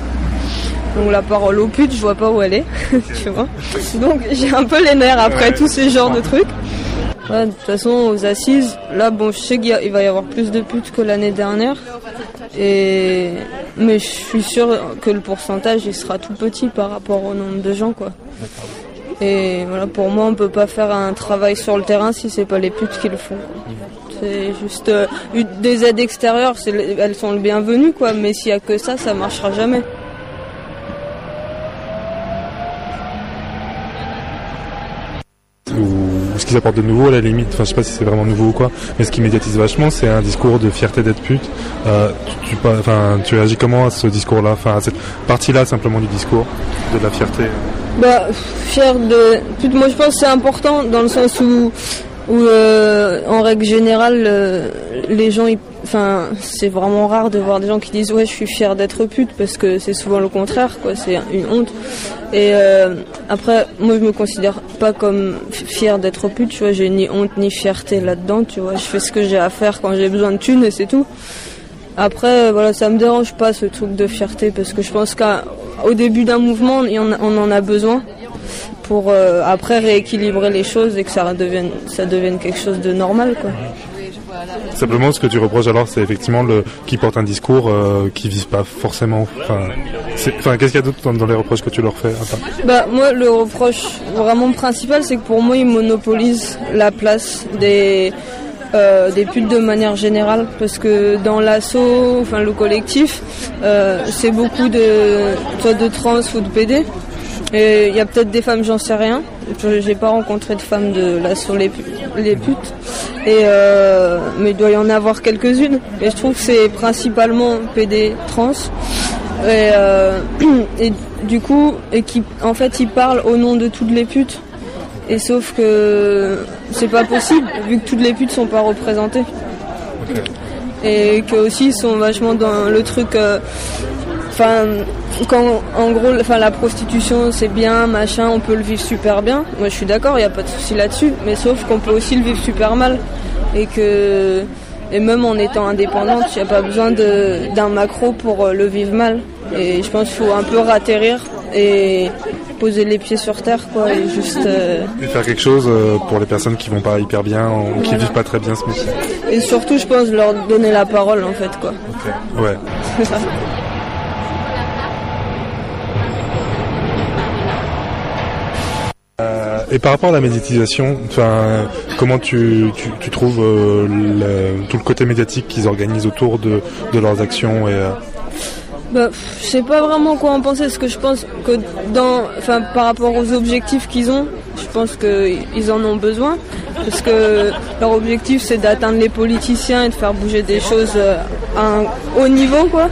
Donc la parole aux putes, je vois pas où elle est, tu vois. Donc j'ai un peu les nerfs après tous ces genres de trucs. Ouais, de toute façon, aux assises, là, bon, je sais qu'il va y avoir plus de putes que l'année dernière. Et... Mais je suis sûr que le pourcentage, il sera tout petit par rapport au nombre de gens, quoi. Et voilà, pour moi, on peut pas faire un travail sur le terrain si c'est pas les putes qui le font. C'est juste euh, des aides extérieures, elles sont le bienvenu, quoi. Mais s'il y a que ça, ça marchera jamais. Ou ce qu'ils apportent de nouveau à la limite, enfin je sais pas si c'est vraiment nouveau ou quoi, mais ce qui médiatise vachement c'est un discours de fierté d'être pute. Euh, tu, enfin, tu réagis comment à ce discours-là, enfin à cette partie-là simplement du discours, de la fierté? Bah, fier de. Pute, moi je pense que c'est important dans le sens où, où euh, en règle générale, euh, les gens, enfin, c'est vraiment rare de voir des gens qui disent ouais, je suis fier d'être pute parce que c'est souvent le contraire, quoi. C'est une honte. Et euh, après, moi je me considère pas comme fier d'être pute, tu vois. J'ai ni honte ni fierté là-dedans, tu vois. Je fais ce que j'ai à faire quand j'ai besoin de thunes et c'est tout. Après, voilà, ça me dérange pas ce truc de fierté parce que je pense qu'au début d'un mouvement, on en a besoin pour euh, après rééquilibrer les choses et que ça devienne, ça devienne quelque chose de normal, quoi. Simplement, ce que tu reproches alors, c'est effectivement le qui porte un discours euh, qui vise pas forcément. Enfin, qu'est-ce qu'il y a d'autre dans, dans les reproches que tu leur fais Enfin, Bah moi le reproche vraiment principal c'est que pour moi ils monopolisent la place des euh, des putes de manière générale parce que dans l'assaut, enfin le collectif, euh, c'est beaucoup de soit de trans ou de PD. Et il y a peut-être des femmes, j'en sais rien. J'ai pas rencontré de femmes de l'assaut les, les putes. Et euh, mais il doit y en avoir quelques-unes. Et je trouve que c'est principalement PD trans. Et, euh, et du coup, et qui, en fait, ils parlent au nom de toutes les putes. Et sauf que c'est pas possible, vu que toutes les putes sont pas représentées. Et que aussi ils sont vachement dans le truc. euh, Enfin, quand en gros, enfin la prostitution c'est bien, machin, on peut le vivre super bien. Moi je suis d'accord, il n'y a pas de souci là-dessus. Mais sauf qu'on peut aussi le vivre super mal. Et que et même en étant indépendante, il n'y a pas besoin de- d'un macro pour euh, le vivre mal. Et je pense qu'il faut un peu ratterrir et poser les pieds sur terre, quoi, et juste. euh, et faire quelque chose euh, pour les personnes qui vont pas hyper bien ou qui Voilà. vivent pas très bien ce métier. et surtout, je pense leur donner la parole, en fait, quoi. Ouais. Euh, et par rapport à la médiatisation, comment tu, tu, trouves euh, tout le côté médiatique qu'ils organisent autour de, de leurs actions et euh, Bah, je sais pas vraiment quoi en penser, parce que je pense que dans, enfin, par rapport aux objectifs qu'ils ont, je pense qu'ils en ont besoin, parce que leur objectif c'est d'atteindre les politiciens et de faire bouger des choses euh, à un haut niveau, quoi.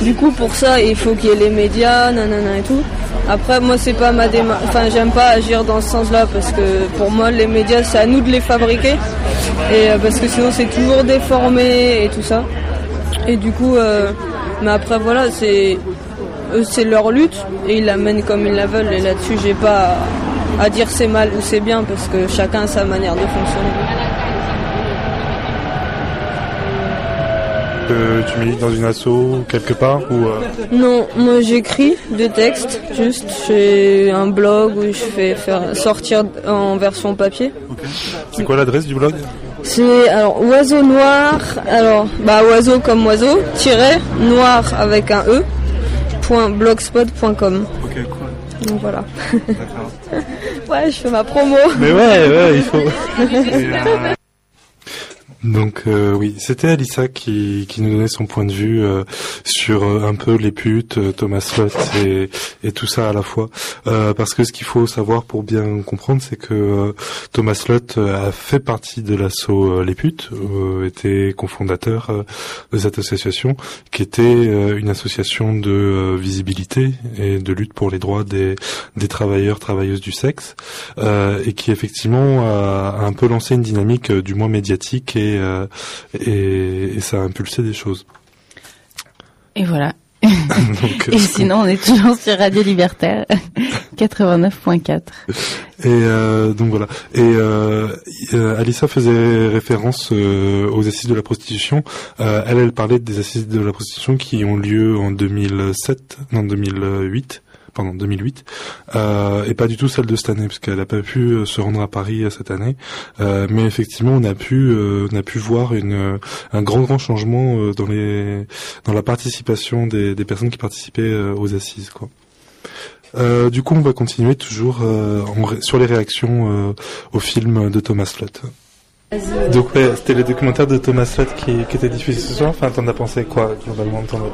Du coup, pour ça, il faut qu'il y ait les médias, nanana et tout. Après, moi, c'est pas ma démarche. Enfin, j'aime pas agir dans ce sens-là parce que pour moi, les médias, c'est à nous de les fabriquer. Et euh, parce que sinon, c'est toujours déformé et tout ça. Et du coup, euh, mais après, voilà, c'est c'est leur lutte et ils la mènent comme ils la veulent. Et là-dessus, j'ai pas à, dire c'est mal ou c'est bien parce que chacun a sa manière de fonctionner. que tu milites dans une asso quelque part ou euh, Non, moi j'écris des textes, juste j'ai un blog où je fais faire sortir en version papier. c'est quoi l'adresse du blog? C'est alors oiseau noir, alors bah oiseau comme oiseau, tiret noir avec un e, point blogspot.com. Ok, cool. Donc voilà. ouais, je fais ma promo. Mais ouais, ouais, il faut. Donc euh, oui, c'était Alissa qui, qui nous donnait son point de vue euh, sur euh, un peu les putes, Thomas Lott et, tout ça à la fois. Parce que ce qu'il faut savoir pour bien comprendre, c'est que Thomas Lott a fait partie de l'assaut Les Putes, était cofondateur de cette association, qui était une association de visibilité et de lutte pour les droits des, des travailleurs, travailleuses du sexe, et qui effectivement a, a un peu lancé une dynamique du moins médiatique et, euh, et, et ça a impulsé des choses. Et voilà. Donc, euh, Et sinon, on est toujours sur Radio Libertaire 89.4. Et euh, donc voilà. Et euh, Alissa faisait référence euh, aux assises de la prostitution. Elle, elle parlait des assises de la prostitution qui ont lieu en 2007, non 2008 pardon 2008, euh, et pas du tout celle de cette année, parce qu'elle n'a pas pu euh, se rendre à Paris euh, cette année. Euh, mais effectivement, on a pu euh, on a pu voir une euh, un grand grand changement dans les dans la participation des, des personnes qui participaient aux assises, quoi. Du coup, on va continuer toujours en sur les réactions au film de Thomas Slott. Donc ouais, c'était le documentaire de Thomas Slott qui, qui était diffusé ce soir. Enfin, t'en as pensé quoi globalement ton-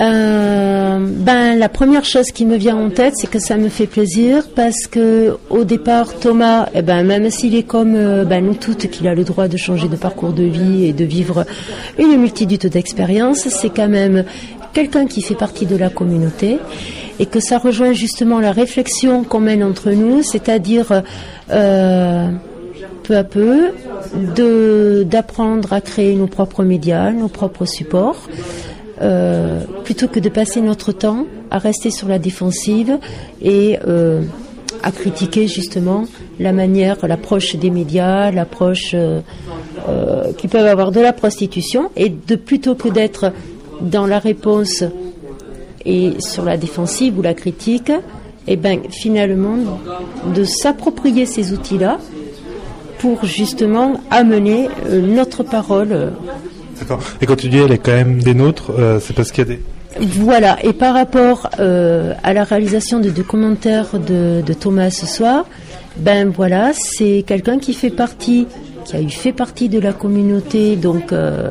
Euh, ben la première chose qui me vient en tête, c'est que ça me fait plaisir parce que au départ Thomas, eh ben même s'il est comme euh, ben, nous toutes, qu'il a le droit de changer de parcours de vie et de vivre une multitude d'expériences, c'est quand même quelqu'un qui fait partie de la communauté et que ça rejoint justement la réflexion qu'on mène entre nous, c'est-à-dire euh, peu à peu d'apprendre à créer nos propres médias, nos propres supports. Euh, plutôt que de passer notre temps à rester sur la défensive et euh, à critiquer justement la manière, l'approche des médias, l'approche euh, euh, qu'ils peuvent avoir de la prostitution, et de plutôt que d'être dans la réponse et sur la défensive ou la critique, et ben finalement de s'approprier ces outils-là pour justement amener notre parole. Et quand tu dis elle est quand même des nôtres, euh, c'est parce qu'il y a des Voilà, et par rapport euh, à la réalisation des deux commentaires de, Thomas ce soir, ben voilà, c'est quelqu'un qui fait partie, qui a eu fait partie de la communauté donc euh,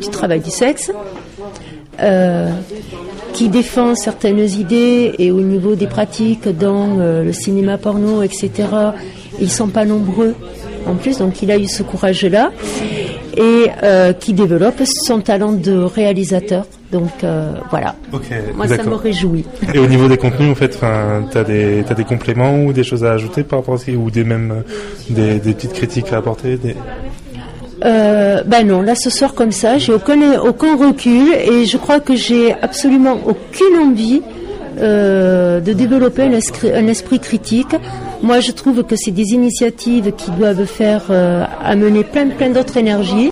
du travail du sexe, qui défend certaines idées et au niveau des pratiques dans le cinéma porno, etc. Ils sont pas nombreux en plus, donc il a eu ce courage-là et euh, qui développe son talent de réalisateur. Donc euh, voilà. Moi, ça me réjouit. Et au niveau des contenus, en fait, enfin, t'as des compléments ou des choses à ajouter par rapport à ce qui- ou des mêmes euh, des, des petites critiques à apporter. Des... Euh, ben non, là ce soir comme ça, j'ai aucun, aucun recul et je crois que j'ai absolument aucune envie euh, de développer un esprit, un esprit critique. Moi, je trouve que c'est des initiatives qui doivent faire euh, amener plein, plein d'autres énergies.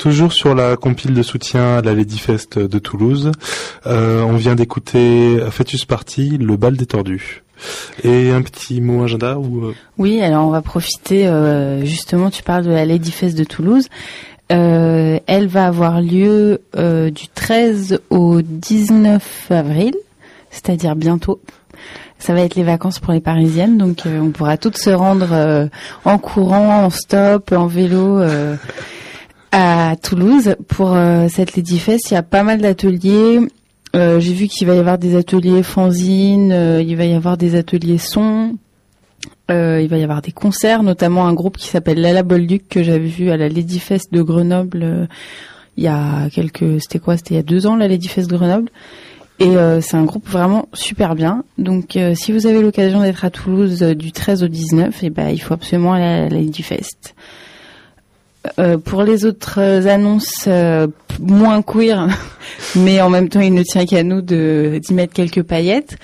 Toujours sur la compile de soutien à la Lady Fest de Toulouse, euh, on vient d'écouter Fetus Party, le bal des tordus. Et un petit mot agenda ou euh, Oui, alors on va profiter, euh, justement, tu parles de la Lady Fest de Toulouse. Euh, elle va avoir lieu euh, du 13 au 19 avril, c'est-à-dire bientôt. Ça va être les vacances pour les Parisiennes, donc euh, on pourra toutes se rendre en courant, en stop, en vélo à Toulouse pour euh, cette Lady Fest. Il y a pas mal d'ateliers. Euh, J'ai vu qu'il va y avoir des ateliers fanzine, euh, il va y avoir des ateliers son, euh, il va y avoir des concerts, notamment un groupe qui s'appelle Lala Bolduc que j'avais vu à la Lady Fest de Grenoble euh, il y a quelques, c'était quoi C'était il y a deux ans la Lady Fest de Grenoble. Et euh, c'est un groupe vraiment super bien. Donc si vous avez l'occasion d'être à Toulouse du 13 au 19, et ben il faut absolument aller à la Lady Fest. Euh, pour les autres annonces euh, moins queer, mais en même temps il ne tient qu'à nous de d'y mettre quelques paillettes.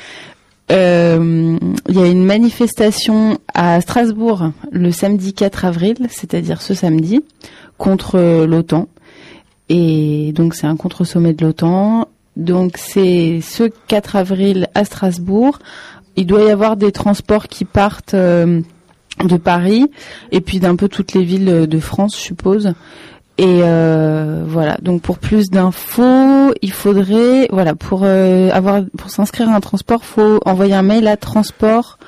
Euh, Il y a une manifestation à Strasbourg le samedi 4 avril, c'est-à-dire ce samedi, contre l'OTAN. Et donc c'est un contre-sommet de l'OTAN. Donc c'est ce 4 avril à Strasbourg. Il doit y avoir des transports qui partent euh, de Paris et puis d'un peu toutes les villes de France, je suppose. Et euh, voilà. Donc pour plus d'infos, il faudrait voilà pour euh, avoir pour s'inscrire à un transport, faut envoyer un mail à transport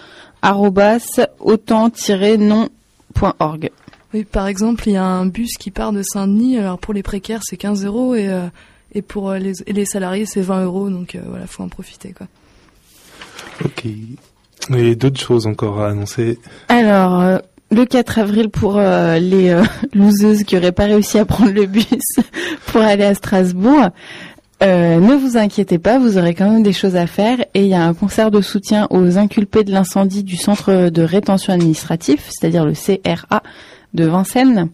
autant-non.org. Oui, par exemple, il y a un bus qui part de Saint-Denis. Alors pour les précaires, c'est 15 euros et, euh, et pour euh, les, et les salariés, c'est 20 euros. Donc euh, voilà, faut en profiter. quoi. Ok. Et d'autres choses encore à annoncer. Alors, euh, le 4 avril pour euh, les euh, loseuses qui auraient pas réussi à prendre le bus pour aller à Strasbourg, euh, ne vous inquiétez pas, vous aurez quand même des choses à faire et il y a un concert de soutien aux inculpés de l'incendie du centre de rétention administratif, c'est-à-dire le CRA de Vincennes.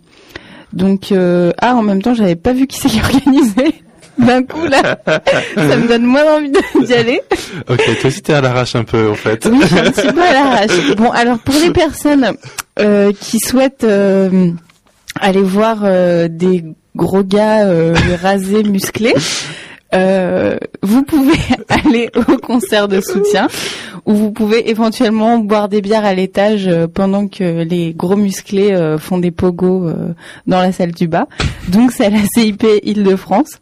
Donc, euh, ah, en même temps, j'avais pas vu qui c'est qui organisait. D'un coup, là, ça me donne moins envie d'y aller. Ok, toi aussi t'es à l'arrache un peu en fait. Oui, j'ai un petit peu à l'arrache. Bon, alors pour les personnes euh, qui souhaitent euh, aller voir euh, des gros gars rasés, musclés, euh, vous pouvez aller au concert de soutien où vous pouvez éventuellement boire des bières à l'étage euh, pendant que les gros musclés euh, font des pogos dans la salle du bas. Donc c'est à la CIP Île-de-France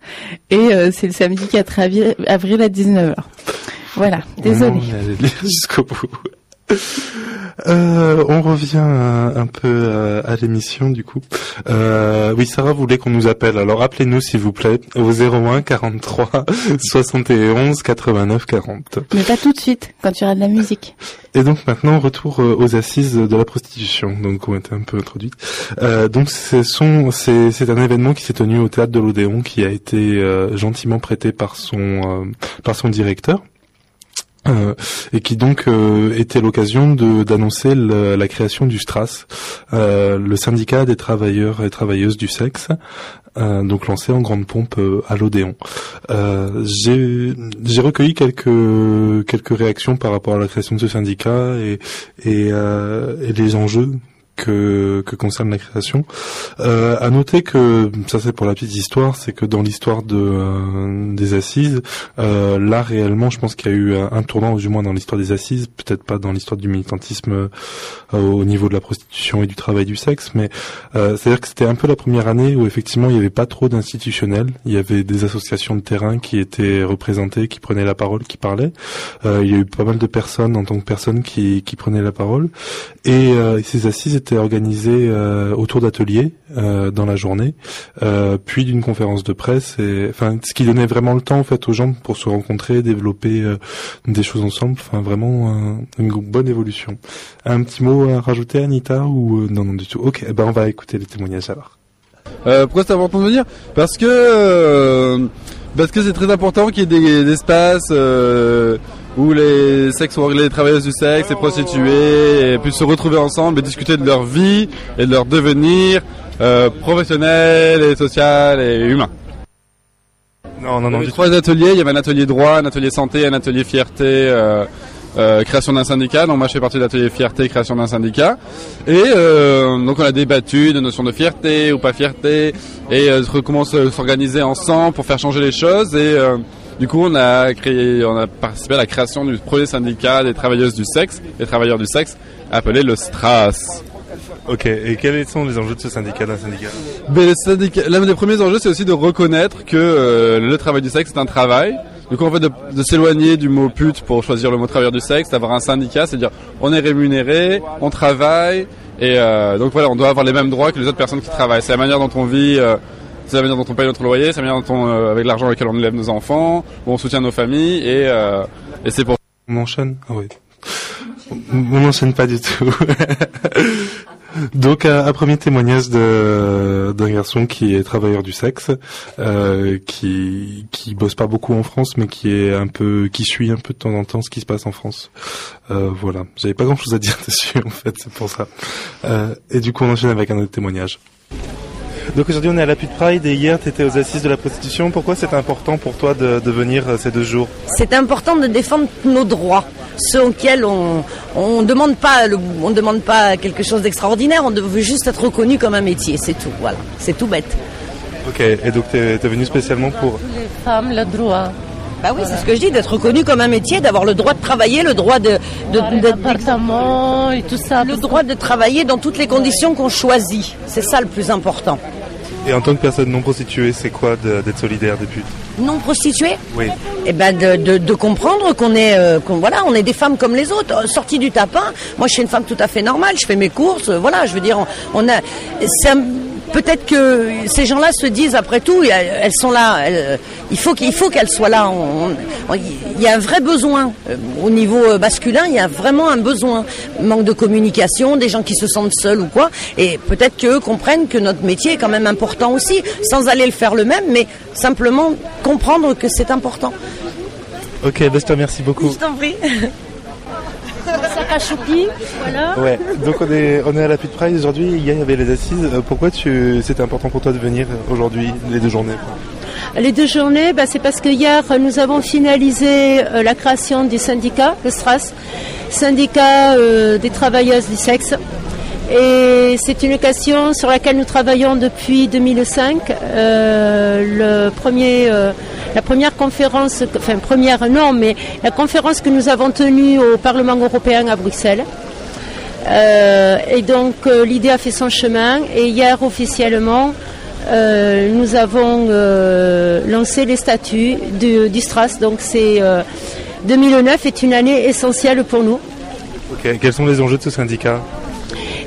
et c'est le samedi 4 avril, à 19h. Voilà, désolé. Jusqu'au bout. Euh, on revient un, un peu euh, à l'émission du coup. Euh, oui, Sarah voulait qu'on nous appelle. Alors appelez-nous s'il vous plaît au 01 43 71 89 40. Mais pas tout de suite, quand tu auras de la musique. Et donc maintenant retour euh, aux assises de la prostitution, donc on était un peu introduite. Euh, donc ce sont c'est c'est un événement qui s'est tenu au théâtre de l'Odéon qui a été euh, gentiment prêté par son euh, par son directeur. Euh, et qui donc euh, était l'occasion d'annoncer la création du STRAS, euh, le syndicat des travailleurs et travailleuses du sexe, euh, donc lancé en grande pompe euh, à l'Odéon. J'ai recueilli quelques quelques réactions par rapport à la création de ce syndicat et et, et les enjeux que, que concerne la création. Euh, à noter que ça c'est pour la petite histoire, c'est que dans l'histoire de euh, des assises, euh, là réellement, je pense qu'il y a eu un, tournant, du moins dans l'histoire des assises, peut-être pas dans l'histoire du militantisme euh, au niveau de la prostitution et du travail du sexe, mais euh, c'est-à-dire que c'était un peu la première année où effectivement il n'y avait pas trop d'institutionnels, il y avait des associations de terrain qui étaient représentées, qui prenaient la parole, qui parlaient. Euh, il y a eu pas mal de personnes en tant que personnes qui, qui prenaient la parole, et ces assises étaient organisées euh, autour d'ateliers euh, dans la journée, euh, puis d'une conférence de presse, enfin ce qui donnait vraiment le temps en fait aux gens pour se rencontrer, développer euh, des choses ensemble. Enfin vraiment une bonne évolution. Un petit mot à rajouter, Anita ou non non du tout. Ok, eh ben on va écouter les témoignages alors. Pourquoi c'est important de venir? Parce que parce que c'est très important qu'il y ait des, des espaces euh, où les sexes les travailleuses du sexe, les prostituées, et puissent se retrouver ensemble et discuter de leur vie et de leur devenir euh, professionnel et social et humain. Non, non, Il y non. avait du trois ateliers, il y avait un atelier droit, un atelier santé, un atelier fierté. euh, euh, création d'un syndicat. Donc moi je fais partie de l'atelier fierté, création d'un syndicat. Et euh, donc on a débattu de notions de fierté ou pas fierté et euh, comment se- s'organiser ensemble pour faire changer les choses. Et euh, du coup on a créé, on a participé à la création du premier syndicat des travailleuses du sexe, des travailleurs du sexe, appelé le STRAS. Ok, et quels sont les enjeux de ce syndicat d'un syndicat? Ben, L'un des premiers enjeux, c'est aussi de reconnaître que euh, le travail du sexe, c'est un travail. Donc en fait, de, de s'éloigner du mot pute pour choisir le mot travailleur du sexe, d'avoir un syndicat, c'est-à-dire on est rémunéré, on travaille, et euh, donc voilà, on doit avoir les mêmes droits que les autres personnes qui travaillent. C'est la manière dont on vit, euh, c'est la manière dont on paye notre loyer, c'est la manière dont on, euh, avec l'argent avec lequel on élève nos enfants, où on soutient nos familles, et, euh, et c'est pour On enchaîne Ah oui. On n'enchaîne pas du tout. Donc un, premier témoignage d'un garçon qui est travailleur du sexe, euh, qui qui bosse pas beaucoup en France, mais qui est un peu qui suit un peu de temps en temps ce qui se passe en France. Euh, voilà, j'avais pas grand chose à dire dessus en fait, c'est pour ça. Euh, et du coup on enchaîne avec un autre témoignage. Donc aujourd'hui on est à la Pute Pride et hier tu étais aux assises de la prostitution. Pourquoi c'est important pour toi de, de venir euh, ces deux jours? C'est important de défendre nos droits, ceux auxquels on on demande pas le- on demande pas quelque chose d'extraordinaire, on veut juste être reconnu comme un métier, c'est tout. Voilà, c'est tout bête. Ok, et donc t'es es venu spécialement pour Les femmes, le droit. Bah oui, c'est ce que je dis, d'être reconnu comme un métier, d'avoir le droit de travailler, le droit de, de, d'appartement et tout ça. Le droit de travailler dans toutes les conditions qu'on choisit. C'est ça le plus important. Et en tant que personne non prostituée, c'est quoi d'être solidaire des putes Non prostituée Oui. Eh ben de, de, de comprendre qu'on est euh, qu'on voilà on est des femmes comme les autres euh, sorties du tapin moi je suis une femme tout à fait normale je fais mes courses euh, voilà je veux dire on, on a c'est un- peut-être que ces gens-là se disent après tout elles sont là elles- il faut qu'il faut qu'elles soient là. On- on- il y a un vrai besoin. Euh, au niveau euh, masculin il y a vraiment un besoin. Manque de communication des gens qui se sentent seuls ou quoi. Et peut-être qu'eux comprennent que notre métier est quand même important aussi sans aller le faire le même mais simplement comprendre que c'est important. Ok, je te remercie beaucoup. je t'en prie. voilà. Ouais, donc on est, on est à la Pute Pride aujourd'hui, hier il y avait les assises. Euh, Pourquoi tu, c'était important pour toi de venir aujourd'hui, les deux journées Les deux journées, bah, c'est parce que hier, nous avons finalisé euh, la création du syndicat, le STRAS, syndicat euh, des travailleuses du sexe. Et c'est une occasion sur laquelle nous travaillons depuis 2005. Euh, euh, la première conférence, enfin première non, mais la conférence que nous avons tenue au Parlement européen à Bruxelles. Euh, et donc l'idée a fait son chemin et hier officiellement nous avons lancé les statuts du, du STRAS. Donc c'est euh, 2009 est une année essentielle pour nous. Quels sont les enjeux de ce syndicat?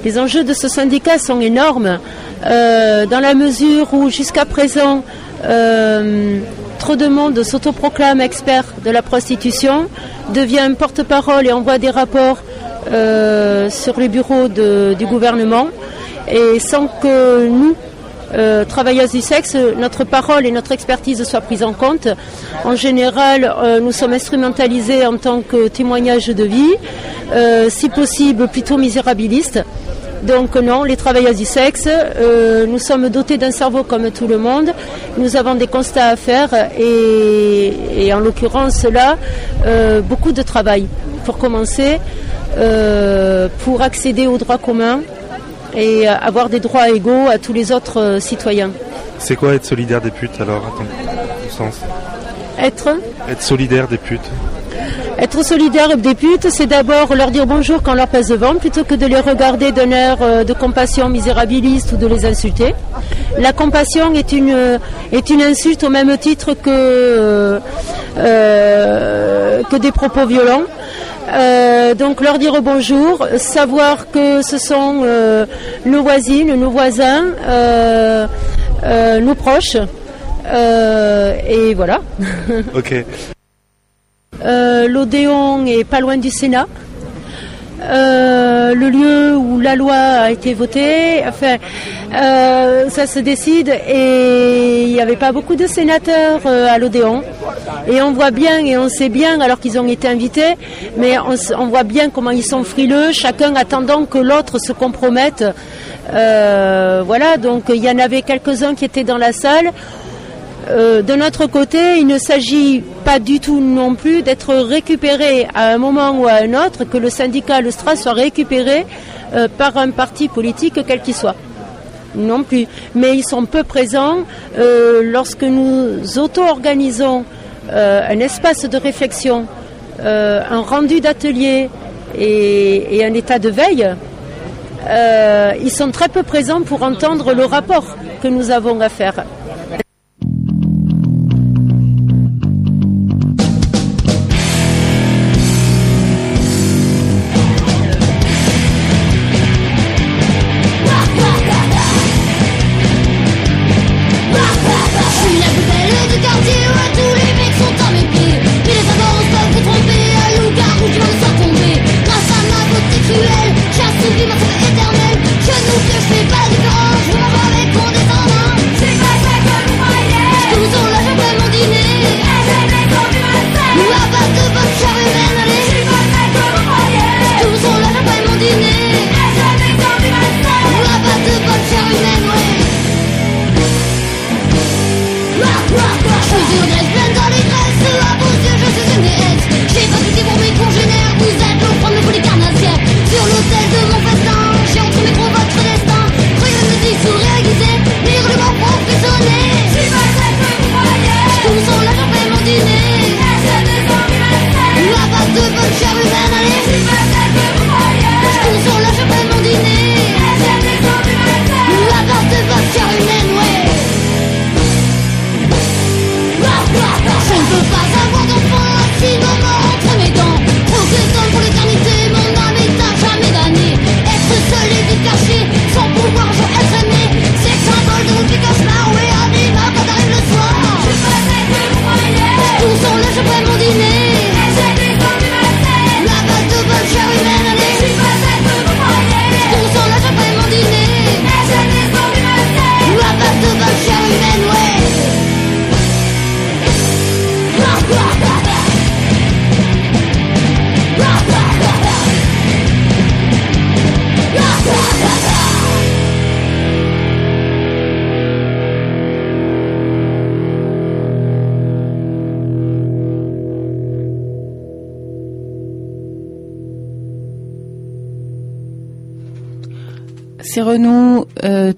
Les enjeux de ce syndicat sont énormes euh, dans la mesure où jusqu'à présent euh, trop de monde s'autoproclame expert de la prostitution, devient porte-parole et envoie des rapports euh, sur les bureaux du gouvernement. Et sans que nous, euh, travailleuses du sexe, notre parole et notre expertise soient prises en compte. En général, euh, nous sommes instrumentalisés en tant que témoignage de vie, euh, si possible plutôt misérabiliste. Donc non, les travailleuses du sexe, nous sommes dotés d'un cerveau comme tout le monde. Nous avons des constats à faire et, en l'occurrence là, beaucoup de travail. Pour commencer, pour accéder aux droits communs et euh, avoir des droits égaux à tous les autres euh, citoyens. C'est quoi être solidaire des putes alors, à ton sens? Être Être solidaire des putes. Être solidaire des putes, c'est d'abord leur dire bonjour quand leur pèse devant, plutôt que de les regarder d'un air euh, de compassion misérabiliste ou de les insulter. La compassion est une, est une insulte au même titre que, euh, que des propos violents. Euh, donc leur dire bonjour, savoir que ce sont euh, nos voisines, nos voisins, euh, euh, nos proches. Euh, et voilà. Ok. Euh, L'Odéon est pas loin du Sénat. Euh, le lieu où la loi a été votée, enfin, euh, ça se décide et il n'y avait pas beaucoup de sénateurs euh, à l'Odéon. Et on voit bien et on sait bien, alors qu'ils ont été invités, mais on, on voit bien comment ils sont frileux, chacun attendant que l'autre se compromette. Euh, voilà, donc il y en avait quelques-uns qui étaient dans la salle. Euh, de notre côté, il ne s'agit pas du tout non plus d'être récupéré à un moment ou à un autre, que le syndicat le Stras soit récupéré euh, par un parti politique quel qu'il soit. Non plus. Mais ils sont peu présents euh, lorsque nous auto-organisons un espace de réflexion, un rendu d'atelier et, un état de veille. ils sont très peu présents pour entendre le rapport que nous avons à faire.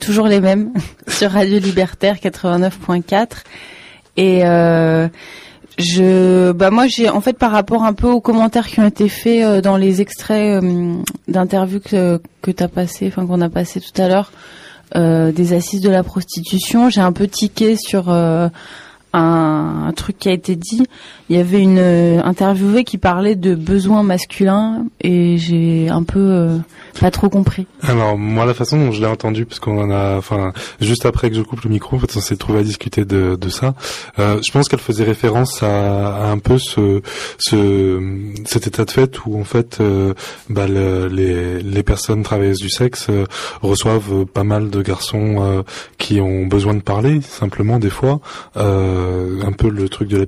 Toujours les mêmes, sur Radio Libertaire 89.4. Et euh, je, bah moi j'ai, en fait, par rapport un peu aux commentaires qui ont été faits euh, dans les extraits euh, d'interviews que que t'as passé, enfin qu'on a passé tout à l'heure, euh, des assises de la prostitution, j'ai un peu tiqué sur un, truc qui a été dit. Il y avait une euh, interviewée qui parlait de besoins masculins et j'ai un peu euh, pas trop compris. Alors moi la façon dont je l'ai entendu parce qu'on en a enfin juste après que je coupe le micro on s'est trouvé à discuter de, ça euh, je pense qu'elle faisait référence à, un peu ce, ce cet état de fait où en fait bah, le- les, les personnes travailleuses du sexe reçoivent pas mal de garçons qui ont besoin de parler simplement des fois un peu le truc de la,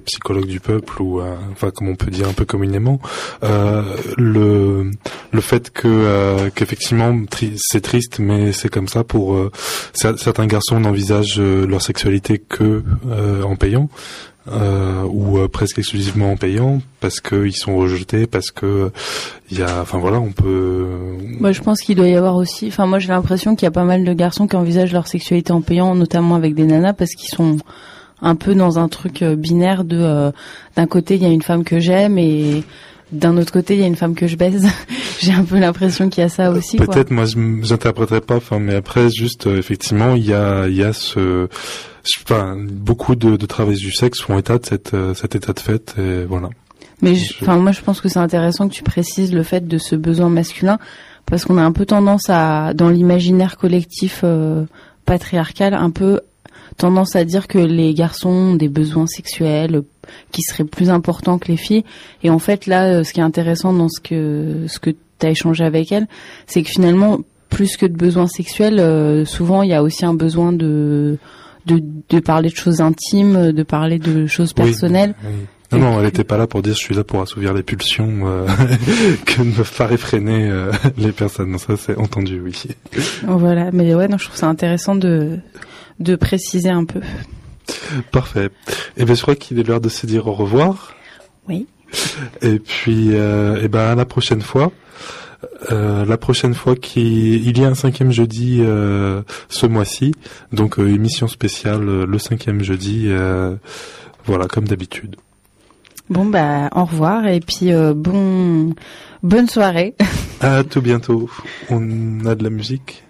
psychologue du peuple ou euh, enfin comme on peut dire un peu communément euh, le le fait que euh, qu'effectivement c'est triste mais c'est comme ça pour euh, cer- certains garçons n'envisagent euh, leur sexualité que euh, en payant euh, ou euh, presque exclusivement en payant parce que ils sont rejetés parce que il y a enfin voilà on peut Moi, je pense qu'il doit y avoir aussi. Enfin, moi, j'ai l'impression qu'il y a pas mal de garçons qui envisagent leur sexualité en payant, notamment avec des nanas, parce qu'ils sont un peu dans un truc euh, binaire de euh, d'un côté il y a une femme que j'aime et d'un autre côté il y a une femme que je baise. j'ai un peu l'impression qu'il y a ça aussi. quoi. Peut-être moi je m- j'interpréterais pas enfin mais après juste euh, effectivement il y a il y a ce enfin beaucoup de, de travailleurs du sexe font état de cette euh, cet état de fait et voilà. Mais enfin, moi, je pense que c'est intéressant que tu précises le fait de ce besoin masculin, parce qu'on a un peu tendance à, dans l'imaginaire collectif euh, patriarcal, un peu tendance à dire que les garçons ont des besoins sexuels euh, qui seraient plus importants que les filles. Et en fait, là, ce qui est intéressant dans ce que ce que tu as échangé avec elle, c'est que finalement, plus que de besoins sexuels, euh, souvent il y a aussi un besoin de de, de parler de choses intimes, de parler de choses personnelles. oui. Non, non, elle n'était pas là pour dire je suis là pour assouvir les pulsions euh, que ne peuvent pas réfréner euh, les personnes. Non, Ça, c'est entendu, oui. Voilà, mais ouais, non, je trouve ça intéressant de, de préciser un peu. Parfait. Et bien, je crois qu'il est l'heure de se dire au revoir. Oui. Et puis, euh, et ben, à la prochaine fois. Euh, la prochaine fois qu'il il y a un cinquième jeudi euh, ce mois-ci, donc euh, émission spéciale euh, le cinquième jeudi, euh, voilà comme d'habitude. Bon bah au revoir et puis euh, bon bonne soirée. À tout bientôt. On a de la musique.